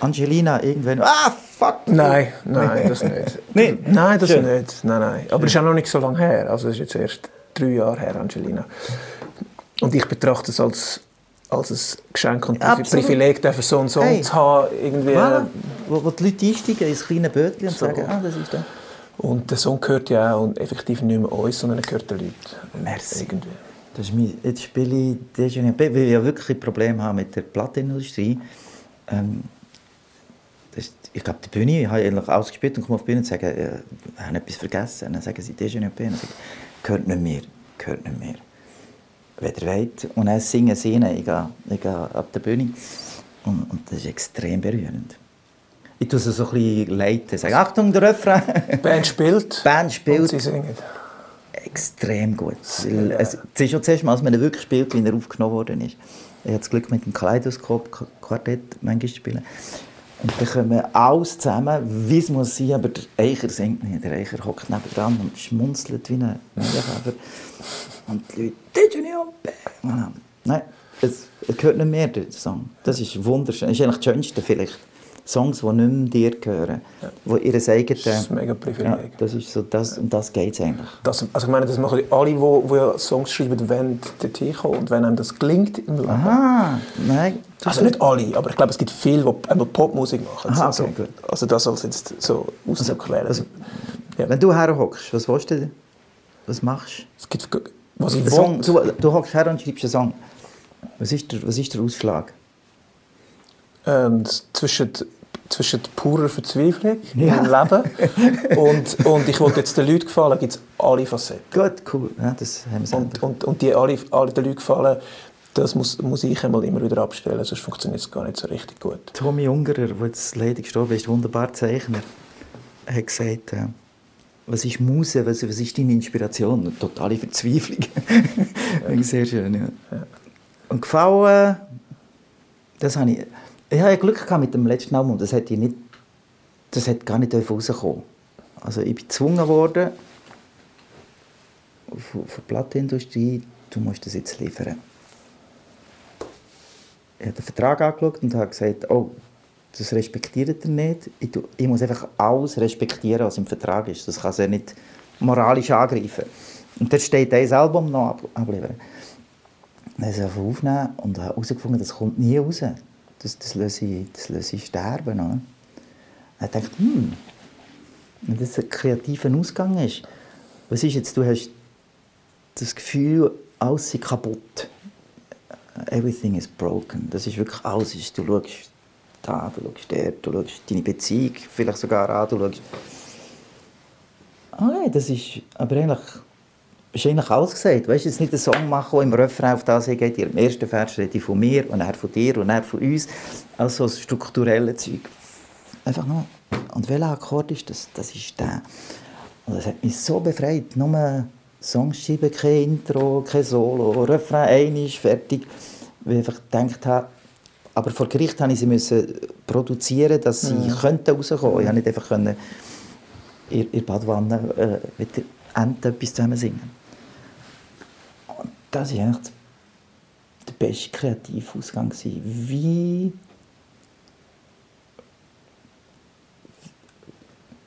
Angelina, irgendwann. Ah, fuck! Nein, nein, das *laughs* nicht. Nein? Nein, das Schön. nicht. Nein, nein. Aber es ist auch noch nicht so lange her. Also es ist jetzt erst drei Jahre her, Angelina. Und ich betrachte es als, als ein Geschenk und Absolut. Privileg, dürfen so einen Song Hey. zu haben. Irgendwie. Voilà. Wo, wo die Leute einsteigen ins kleine Bötchen und So. sagen, ah, das ist der. Und der Song gehört ja auch und effektiv nicht mehr uns, sondern er gehört den Leuten. Merci. Irgendwie. Das ist mein, jetzt spiele ich Déjeuner weil ich ja wirklich ein Problem habe mit der Plattenindustrie. Ähm, das, ich glaube, die Bühne, ich habe eigentlich ausgespielt und komme auf die Bühne und sage, äh, ich habe etwas vergessen. Und dann sagen sie Déjeuner P. Und dann sage ich, gehört nicht mehr, gehört nicht mehr. Wenn ihr wollt. Und dann singen sie ihnen, ich gehe, ich gehe ab der Bühne. Und, und das ist extrem berührend. Ich tue sie so ein bisschen leiten, sage, Achtung, der Refrain. Band spielt. Band Und spielt sie singen. extrem gut. Weil es, es ist schon zuerst mal, als man wirklich spielt, wie er aufgenommen worden ist. Ich habe das Glück, mit dem Kaleidoskop-Quartett manchmal zu spielen. Und dann kommen alles zusammen, wie es muss sein, aber der Eicher singt nicht. Der Eicher hockt nebendran und schmunzelt wie ein Meilenkäfer. Und die Leute, «Did you know?» Voilà. Nein, es, es gehört nicht mehr, der Song. Das ist wunderschön. Das ist eigentlich das Schönste vielleicht. Songs, die nicht mehr dir gehören, die ihr eigenes... Das ist ein mega Privileg. Ja, das ist so, das, um das geht es eigentlich. Das, also ich meine, das machen alle, die, die ja Songs schreiben, wenn dorthin kommen. Und wenn einem das gelingt im Leben. Ah, nein. du- Also nicht alle, aber ich glaube, es gibt viele, die einmal Popmusik machen. Aha, also, okay, gut. also das als jetzt so Ausdruck wählen. also- ja. Wenn du herhockst, was willst du denn? Was machst es gibt, was ich du? Song, du? Du hockst her und schreibst einen Song. Was ist der, was ist der Ausschlag? ähm, zwischen, zwischen purer Verzweiflung *laughs* Ja. im Leben und, und ich wollte jetzt den Leuten gefallen, gibt es alle Facetten. Gut, cool. Ja, das haben wir Und, und, und die alle, alle den Leuten gefallen, das muss, muss ich einmal immer wieder abstellen, sonst funktioniert es gar nicht so richtig gut. Tommy Ungerer, der jetzt leider gestorben ist, wunderbar Zeichner, hat gesagt, äh, was ist Muse, was, was ist deine Inspiration? Eine totale Verzweiflung. *laughs* Sehr schön, ja. Und gefallen, das habe ich... Ich hatte Glück mit dem letzten Album, das hätte ich nicht... Das hätte gar nicht rauskommen Also ich bin gezwungen worden, von, der Plattenindustrie, du musst das jetzt liefern. Ich habe den Vertrag angeschaut und habe gesagt, oh, das respektiert er nicht. Ich, tu- ich muss einfach alles respektieren, was im Vertrag ist. Das kann sie nicht moralisch angreifen. Und dort steht ein Album noch ab. Dann habe ich aufgenommen und herausgefunden, das kommt nie raus. Das, das, lasse ich, das lasse ich sterben. Oder? Dachte ich, hm, wenn das ein kreativer Ausgang ist, was ist jetzt, du hast das Gefühl, alles ist kaputt. Everything is broken. Das ist wirklich alles. Du schaust da, du schaust dort, du schaust deine Beziehung vielleicht sogar an, du schaust... Ah nein, das ist aber eigentlich, ist eigentlich alles gesagt. Weißt du, jetzt nicht einen Song machen, der im Refrain auf das geht. Im ersten Vers rede ich von mir und er von dir und er von uns. Also das strukturelle Zeug. Einfach nur. Und welcher Akkord ist das? Das ist der. Und das hat mich so befreit. Nur Songs schreiben, kein Intro, kein Solo, Refrain einmal, fertig. Weil ich einfach gedacht habe, aber vor Gericht musste ich sie müssen produzieren, dass sie könnten rauskommen. Ich konnte nicht einfach können in in der Badwanne äh, mit den Enten etwas zusammen singen. Das war eigentlich der beste Kreativausgang. gewesen. Wie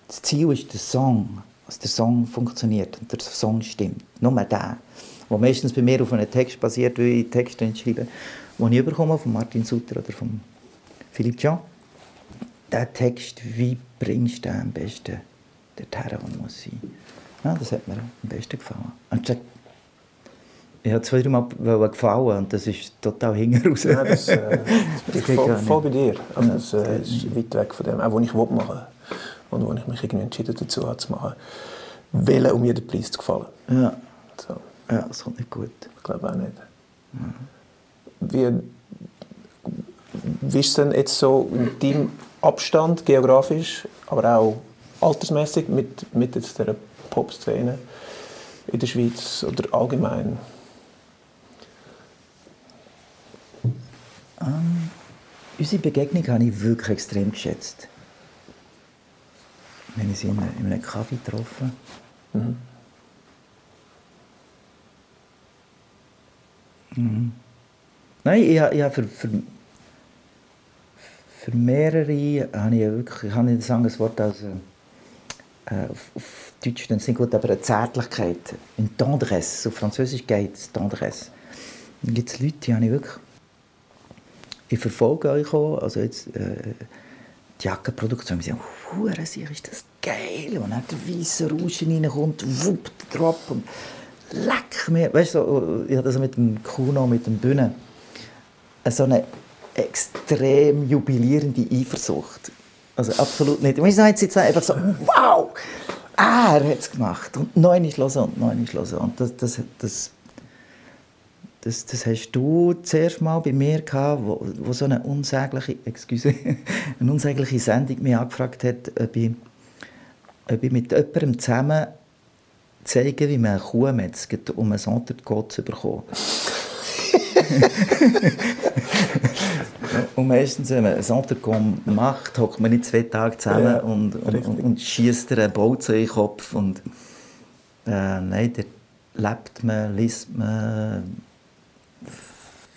das Ziel ist der Song, dass der Song funktioniert und der Song stimmt. Nur der. Wo meistens bei mir auf einem Text basiert, weil ich Texte schreibe, die ich bekomme von Martin Sutter oder von Philippe Jean. Der Text, wie bringst du den am besten dorthin, wo er muss sein? Ja, das hat mir am besten gefallen. Und ich habe zwei, drei Mal gefallen und das ist total hinten raus. Ja, das, äh, *laughs* das bin ich voll, voll bei dir. Also das äh, ist weit weg von dem, auch was ich will machen und wo ich mich irgendwie entschieden dazu habe zu machen. Wählen, um jeden Preis zu gefallen. Ja, So, ja, das kommt nicht gut. ich glaube auch nicht. Wie, wie ist es denn jetzt so in deinem Abstand, geografisch, aber auch altersmäßig mit, mit jetzt der Pop-Szene in der Schweiz oder allgemein? Unsere Begegnung habe ich wirklich extrem geschätzt. Wir haben uns in einem, in einem Kaffee getroffen. Mhm. Nein, ich, habe- ich habe für, für für mehrere habe ich wirklich, ich kann nicht sagen, das Wort als äh, auf, auf Deutsch dann sind gut, aber eine Zärtlichkeit, eine Tendresse, auf Französisch geht es Tendresse. Dann gibt es Leute, die habe ich wirklich, ich verfolge euch auch, also jetzt äh, die Jackenproduktion, wir sagen, hure ist das geil, und dann der weiße Rauschen reinkommt, wupp, Drop und leck mir, weißt du, ich habe das mit dem Kuno, mit dem Bühnen, so eine extrem jubilierende Eifersucht. Also absolut nicht. Ich meine, jetzt einfach so, wow, er hat es gemacht. Und neun ist los und neun ist los. Und das, das, das, das, das hast du zuerst mal bei mir gehabt, wo, wo so eine unsägliche, excuse, *laughs* eine unsägliche Sendung mich angefragt hat, ob ich, ob ich mit jemandem zusammen zeige, wie man eine Kuh metzgt, um einen Sonntag zu bekommen. *laughs* und meistens, wenn man ein Entrecom macht, hockt man nicht zwei Tage zusammen ja, und, und, und, und schießt einen Bolzen in den Kopf. Und, äh, nein, dort lebt man, liest man,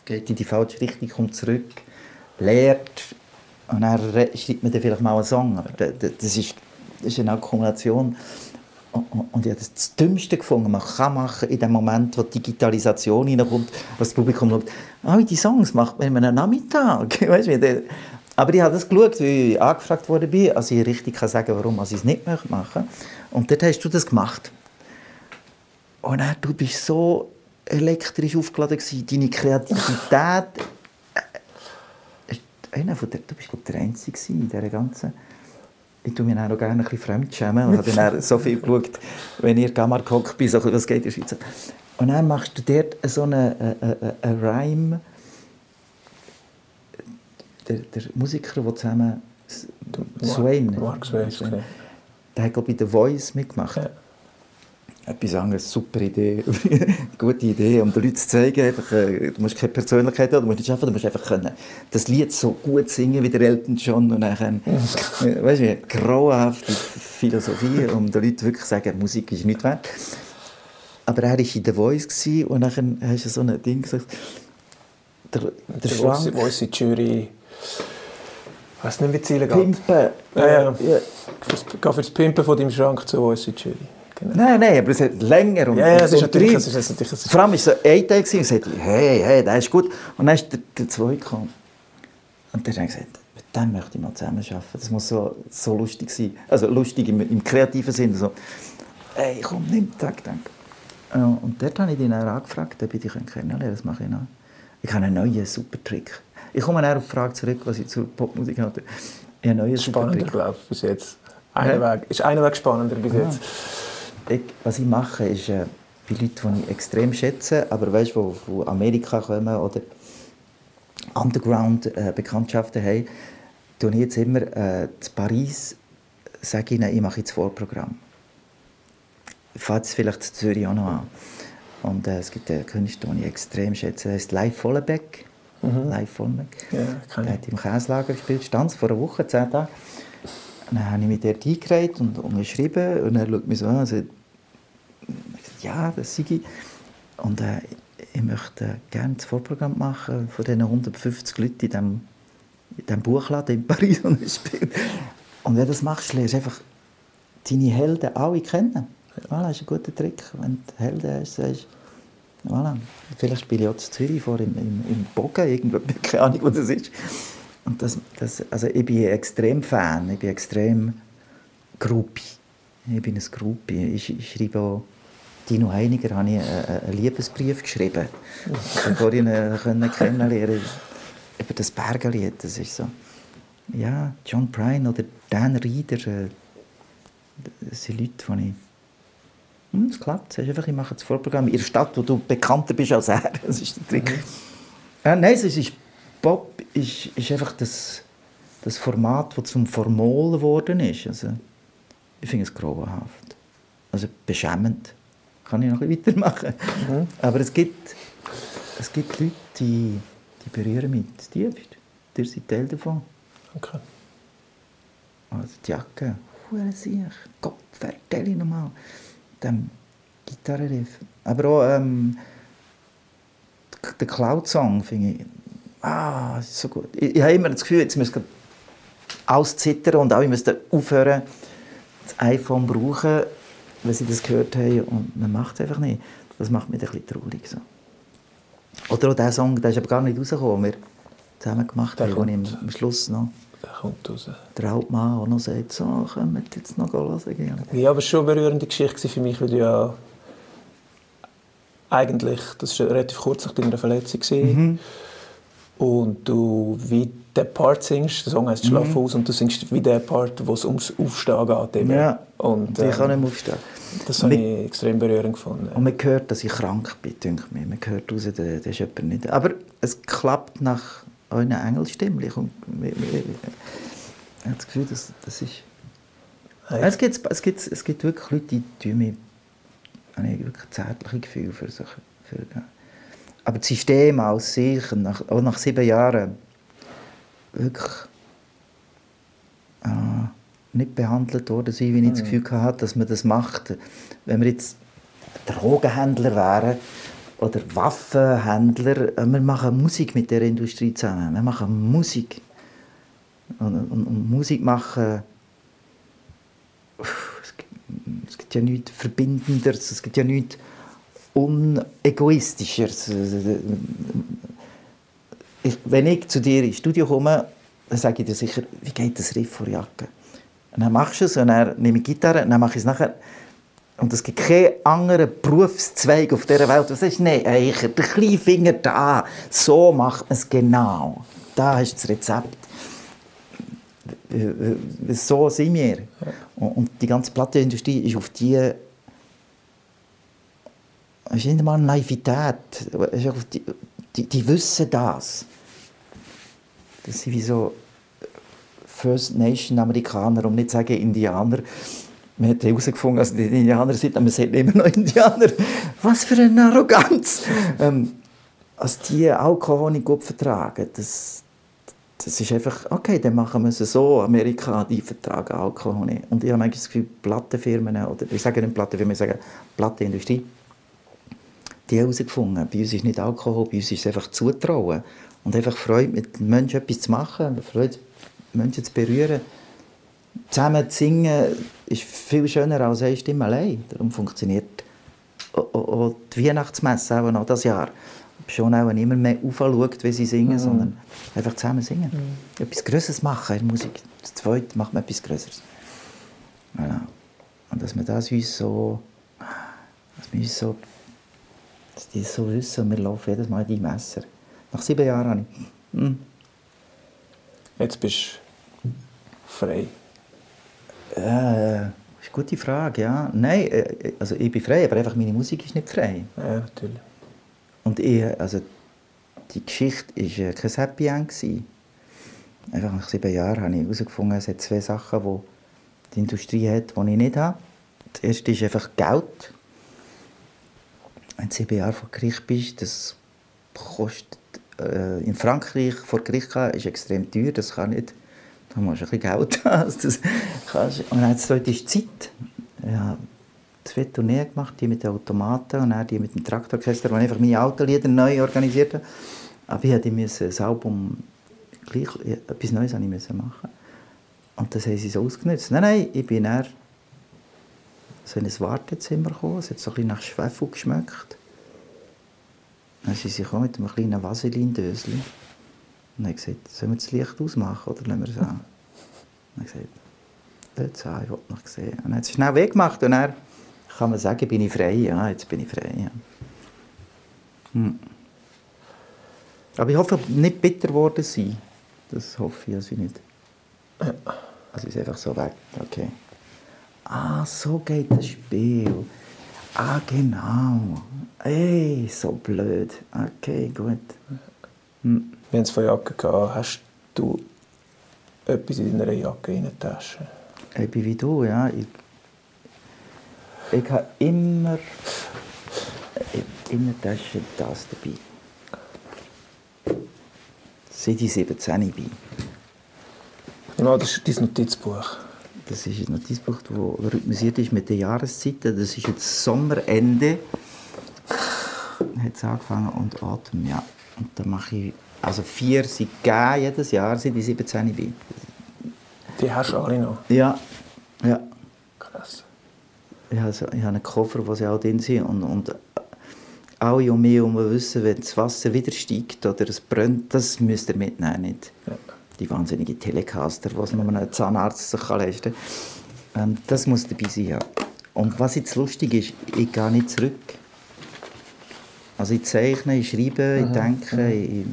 geht in die falsche Richtung, kommt zurück, lehrt und dann schreibt man dann vielleicht mal einen Song. Aber das ist, das ist eine Akkumulation und ich habe das Dümmste gefunden, man kann machen in dem Moment, wo die Digitalisation hineinkommt, was das Publikum schaut, ah, die Songs macht man in einem Nachmittag. *laughs* weißt du, aber ich habe das geschaut, weil ich angefragt wurde, also ich richtig kann sagen, warum ich es nicht machen möchte. Und dort hast du das gemacht. Und dann, du bist so elektrisch aufgeladen gewesen, deine Kreativität. *laughs* Äh, einer von der, du bist der Einzige in dieser ganzen ich tue mich auch gerne ein bisschen fremdschämen und habe dann so viel geschaut, wenn ihr Gamar gehockt bin, so, was geht in der Schweiz. Und dann machst du dort so einen eine, eine Rhyme. Der, der Musiker, der zusammen Swain, Mark Swain, der hat glaube ich The Voice mitgemacht. Ja etwas anderes, super Idee, *laughs* gute Idee, um den Leuten zu zeigen, einfach, äh, du musst keine Persönlichkeit haben, du musst nicht schaffen, du musst einfach können das Lied so gut singen wie der Elton John und dann, äh, weißt du, grauenhafte Philosophie, um den Leuten wirklich zu sagen, Musik ist nicht wert. Aber er war in The Voice und dann hast du so ein Ding gesagt, der, der, der Schrank... Voice Jury... Ich weiß nicht, wie die Ziele geht. Pimpen. Ja, ja. ja. Geh für das Pimpen von deinem Schrank zu Voice Jury. Genau. Nein, nein, aber es hat länger und Ja, ja es, ist natürlich, es, ist, natürlich... Vor allem war es so ein Tag und sagte, hey, hey, das ist gut. Und dann ist der, der zweite gekommen. Und dann habe ich gesagt, mit dem möchte ich mal zusammen arbeiten. Das muss so, so lustig sein. Also lustig im, im kreativen Sinne. So, hey, komm, nimm, Tag, danke. Und dort habe ich ihn auch angefragt, ob ich dich kennenlernen Das mache ich noch. Ich habe einen neuen super Trick. Ich komme dann auf die Frage zurück, was ich zur Popmusik hatte. Ich habe einen neuen Spannender, glaube ich, bis jetzt. Einer Weg, ist einer Weg spannender bis jetzt ich, was ich mache, ist äh, bei Leuten, die ich extrem schätze, aber weißt, die von Amerika kommen oder Underground-Bekanntschaften äh, haben, tue ich jetzt immer äh, zu Paris, sage ihnen, ich mache jetzt Vorprogramm. Ich fange jetzt vielleicht zu Zürich auch noch an. Und äh, es gibt einen Künstler, den ich extrem schätze, der heißt Live Vollenbeck. Mhm. Live Vollenbeck. Ja, der hat im Käslager gespielt, stand vor einer Woche, zehn Tage. Dann habe ich mit dort eingereiht und, geschrieben und er schaut mich so an und sagt, ja, das sei ich. Und äh, ich möchte gerne das Vorprogramm machen von diesen 150 Leuten in diesem, in diesem Buchladen in Paris und Und wenn du das machst, lernst du einfach deine Helden alle kennen. Voilà, das ist ein guter Trick. Wenn du Helden hast, sagst voilà. Vielleicht spiele ich auch zu Zürich vor im, im, im Bogen, irgendwo, *laughs* keine Ahnung, wo das ist. Und das, das, also ich bin extrem Fan, ich bin extrem Gruppi. Ich bin ein Gruppi. Ich, ich schreibe auch Dino Heiniger habe ich einen Liebesbrief geschrieben, bevor ich ihn kennenlernen Über das Bergenlied, das ist so. Ja, John Prine oder Dan Reeder, äh, das sind Leute, die ich... Hm, es klappt, einfach, ich mache das Vorprogramm in der Stadt, wo du bekannter bist als er. *laughs* Das ist der Trick. Mhm. Äh, nein, es ist Pop ist, ist einfach das, das Format, das zum Formol geworden ist. Also, ich finde es grauenhaft. Also beschämend. Kann ich noch ein bisschen weitermachen. Mhm. Aber es gibt, es gibt Leute, die, die berühren mich tief. Ihr seid Teil davon. Okay. Also die Jacke, hure sich, Gott, vertell ich nochmal. Dem Gitarrenriff. Aber auch ähm, der Cloud-Song finde ich ah, ist so gut. Ich, ich habe immer das Gefühl, jetzt müssen auszittern und alle müssen aufhören, das iPhone zu brauchen, wenn sie das gehört haben und man macht es einfach nicht. Das macht mich ein bisschen traurig. So. Oder auch der Song, der ist aber gar nicht rausgekommen, den wir zusammen gemacht Der haben, den ich kommt. am Schluss noch Der kommt raus. der alte Mann auch noch sagt, so, können wir jetzt noch hören gehen. Ja, aber schon eine berührende Geschichte für mich, weil du ja eigentlich, das war relativ kurz nach deiner Verletzung, mhm. Und du wie der Part singst, der Song heißt «Schlaf aus» und du singst wie der Part, wo es ums Aufstehen geht. Eben. Ja, und, ich kann ähm, nicht mehr aufstehen. das habe ich extrem berührend gefunden. Und man hört, dass ich krank bin, denke mir. Man hört raus, da, da ist jemand nicht. Aber es klappt nach euren Engelstimmlich. Und ich, ich, ich, ich habe das Gefühl, dass, das ist... Hey. Es, gibt, es, gibt, es gibt wirklich Leute, die tun mir habe ich wirklich zärtliche Gefühle für sich. Für, ja. Aber das System aus sich, nach, auch nach sieben Jahren, wirklich äh, nicht behandelt worden sein, wie ich das Gefühl hatte, dass man das macht. Wenn wir jetzt Drogenhändler wären oder Waffenhändler, äh, wir machen Musik mit der Industrie zusammen. Wir machen Musik. Und, und, und Musik machen, es, gibt, es gibt ja nichts Verbindenderes, es gibt ja nichts Unegoistischeres. Ich, wenn ich zu dir ins Studio komme, dann sage ich dir sicher, wie geht das Riff vor Jacke? Und dann machst du es und dann nehme ich die Gitarre und dann mache ich es nachher. Und es gibt keinen anderen Berufszweig auf dieser Welt, der sagt, nein, Eicher, der kleine Finger da, so macht man es genau. Da du das Rezept. Äh, So sind wir. Und die ganze Plattenindustrie ist auf die es ist nicht einmal Naivität. Es ist einfach Die, die, die wissen das. Das sind wie so First Nation Amerikaner, um nicht zu sagen Indianer. Man hat herausgefunden, dass die Indianer sind, aber man sagt immer noch Indianer. Was für eine Arroganz! ähm, als die Alkohol nicht gut vertragen, das, das ist einfach, okay, dann machen wir es so. Amerika, die vertragen Alkohol nicht. Und ich habe manchmal das Gefühl, Plattenfirmen, oder ich sage nicht Plattenfirmen, ich sage Plattenindustrie, die herausgefunden, bei uns ist nicht Alkohol, bei uns ist es einfach Zutrauen. Und einfach Freude, mit Menschen etwas zu machen, Freude, Menschen zu berühren. Zusammen zu singen ist viel schöner als eine Stimme allein. Darum funktioniert auch- die Weihnachtsmesse auch noch das Jahr. Schon auch nicht immer mehr aufschaut, wie sie singen, sondern einfach zusammen singen. Etwas Größeres machen in der Musik. Das Zweite macht man etwas Größeres. Voilà. Und dass wir das uns so, dass wir uns so, dass die das so wissen und wir laufen jedes Mal in die Messer. Nach sieben Jahren habe ich, hm, Jetzt bist du frei. äh, ist eine gute Frage, ja. Nein, äh, also ich bin frei, aber einfach meine Musik ist nicht frei. Ja, natürlich. Und ich, also die Geschichte war äh, kein Happy End. gewesen. Einfach nach sieben Jahren habe ich herausgefunden, es hat zwei Sachen, die die Industrie hat, die ich nicht habe. Das erste ist einfach Geld. Wenn du sieben Jahre vor Gericht bist, das kostet äh, in Frankreich vor Gericht gehen, ist extrem teuer, das kann nicht. Da musst du ein bisschen Geld *laughs* haben. Das kannst. Und dann ist Zeit. Ja, zwei Tourneen gemacht, die mit den Automaten und dann die mit dem Traktororchester, wo ich einfach meine Autolieder neu organisiert habe. Aber ich musste das Album gleich ja, etwas Neues ich machen. Und das haben sie so ausgenutzt. Nein, nein, ich bin dann so in ein Wartezimmer gekommen. Es hat so ein nach Schwefel geschmeckt. Dann sind sie mit einem kleinen Vaseline-Döschen. Und haben gesagt, sollen wir das Licht ausmachen oder lassen wir es an? Ich gesagt, dort an, ich will noch sehen. Und dann hat sie schnell weggemacht und dann kann man sagen, bin ich frei. Ja, jetzt bin ich frei. Ja. Hm. Aber ich hoffe, nicht bitter geworden sein. Das hoffe ich also nicht. Also ist einfach so weg. Okay. Ah, so geht das Spiel. Ah, genau. Ey, so blöd. Okay, gut. Wir haben es von Jacke gehabt. Hast du etwas in deiner Jacke in der Tasche? Bin wie du, ja. Ich, ich habe immer in der Tasche das dabei. Seit ich 17 bin. Ja, das ist dein Notizbuch. Das ist ein Notizbuch, das rhythmisiert ist mit den Jahreszeiten. Das ist jetzt Sommerende. Hat es angefangen und Atem, ja. Und dann mache ich, also vier sind gegeben jedes Jahr, seit ich 17 bin. Die hast du alle noch? Ja, ja. Krass. Ich habe, so, ich habe einen Koffer, wo sie auch drin sind. Und, und alle um mich herum wissen, wenn das Wasser wieder steigt oder es brennt, das müsst ihr mitnehmen. Nicht Ja. Die wahnsinnige Telecaster, die nur ein Zahnarzt sich leisten kann. Ähm, das muss dabei sein, ja. Und was jetzt lustig ist, ich gehe nicht zurück. Also ich zeichne, ich schreibe, ich denke, ich...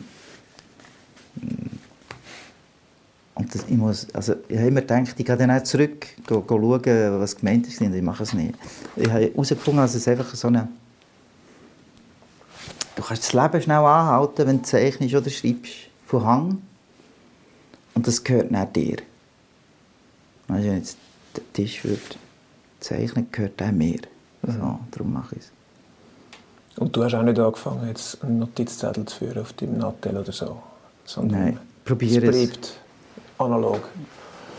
Und das, ich, muss, also ich habe immer gedacht, ich gehe dann auch zurück, go, go schauen, was gemeint ist, und ich mache es nicht. Ich habe herausgefunden, dass es einfach so eine... Du kannst das Leben schnell anhalten, wenn du zeichnest oder schreibst, von Hang. Und das gehört nicht dir. Weißt du, wenn jetzt der Tisch wird zeichnen, gehört auch mir. So, darum mache ich es. Und du hast auch nicht angefangen, jetzt einen Notizzettel zu führen auf deinem Nattel oder so? Sondern Nein, probiere es es. bleibt analog.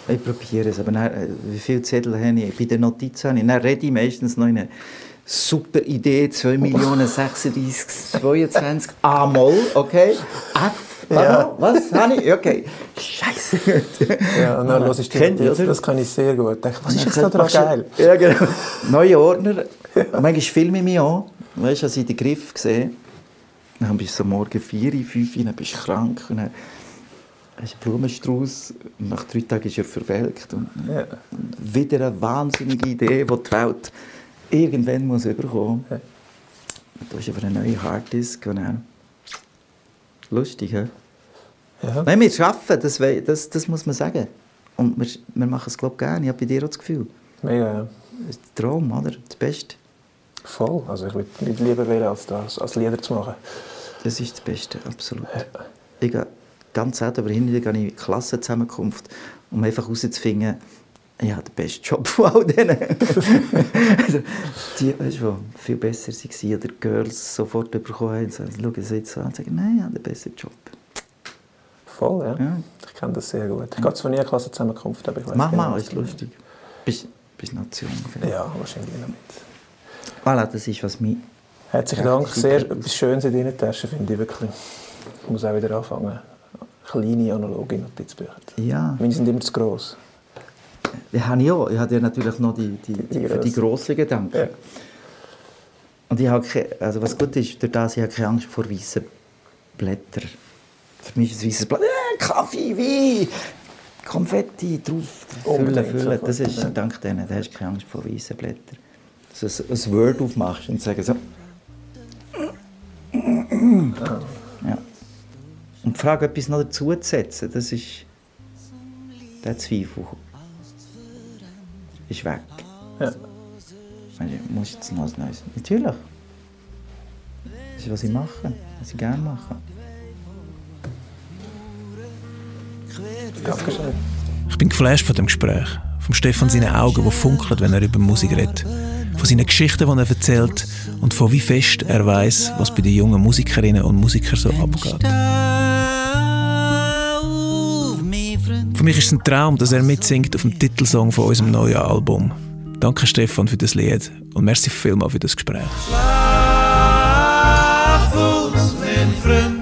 Ich probiere es, aber dann, äh, wie viele Zettel habe ich? Bei den Notizen habe ich, dann rede ich meistens noch in eine super Idee, 2 Millionen 36, 22, A-Moll, okay? F, Ja. was ich? Okay, scheiße. Ja, und dann hörst du die das kann ich sehr gut. Ich denke, was ist jetzt da du- geil? Ja, genau. *laughs* Neue Ordner. Manchmal filme ich mich auch. Weißt du, als ich den Griff gesehen dann bist du so morgen 4, 5, dann bist du krank. Und dann hast du einen Blumenstrauß. Und nach drei Tagen ist er verwelkt. Und Ja. wieder eine wahnsinnige Idee, die die Welt irgendwann muss überkommen Ja. muss. Du hast aber eine neue Harddisk. Und Lustig, hä? Ja. Nein, wir arbeiten, das, das, das muss man sagen. Und wir, wir machen es, glaube ich, gerne. Ich habe bei dir auch das Gefühl. Mega, ja. Das ist der Traum, oder? Das Beste. Voll. Also ich würde nicht lieber wählen, als das, als Lieder zu machen. Das ist das Beste, absolut. Ich gehe ganz selten, aber hin und wieder gehe ich in die Klassenzusammenkunft, um einfach herauszufinden, ja, der beste Job von all denen. *laughs* also, die, weißt du, viel besser waren oder Girls sofort bekommen haben, sagen, schauen sie jetzt an und sagen, nein, ich habe den besten Job. Voll, ja. Ja. Ich kenne das sehr gut. Ich gehe zwar nie eine Klassenzusammenkunft, aber ich weiß Mach genau, mal, ist lustig. Bist, bist Nation. vielleicht. Ja, wahrscheinlich nicht. Voilà, das ist, was mich... Herzlichen Ja, Dank. Sehr Schönes in deinen Taschen, finde ich wirklich. Ich muss auch wieder anfangen. Kleine analoge Notizbücher. Ja, Meine sind immer zu gross. die habe ich auch. Ich habe ja natürlich noch die, die, die, für die grossen Gedanken. Ja. Und ich habe keine, also was gut ist, durch das, ich habe keine Angst vor weißen Blättern. Für mich ist ein weißes Blatt, äh, Kaffee, Wein, Konfetti, drauf, füllen, füllen. Das ist dank denen, da hast du keine Angst vor weißen Blättern. Dass du ein, Word aufmachst und sagst so... Ja. Und die Frage, etwas noch dazu zu setzen, das ist... Der Zweifel ist weg. Ja. Du, muss jetzt noch was Neues? Natürlich. Das ist, was ich mache, was ich gerne mache. Ich bin geflasht von dem Gespräch. Vom Stefan seinen Augen, die funkeln, wenn er über Musik redet. Von seinen Geschichten, die er erzählt. Und von wie fest er weiß, was bei den jungen Musikerinnen und Musikern so abgeht. Für mich ist es ein Traum, dass er mitsingt auf dem Titelsong von unserem neuen Album. Danke Stefan für das Lied und merci vielmals für das Gespräch. Schlaf aus, mein Freund,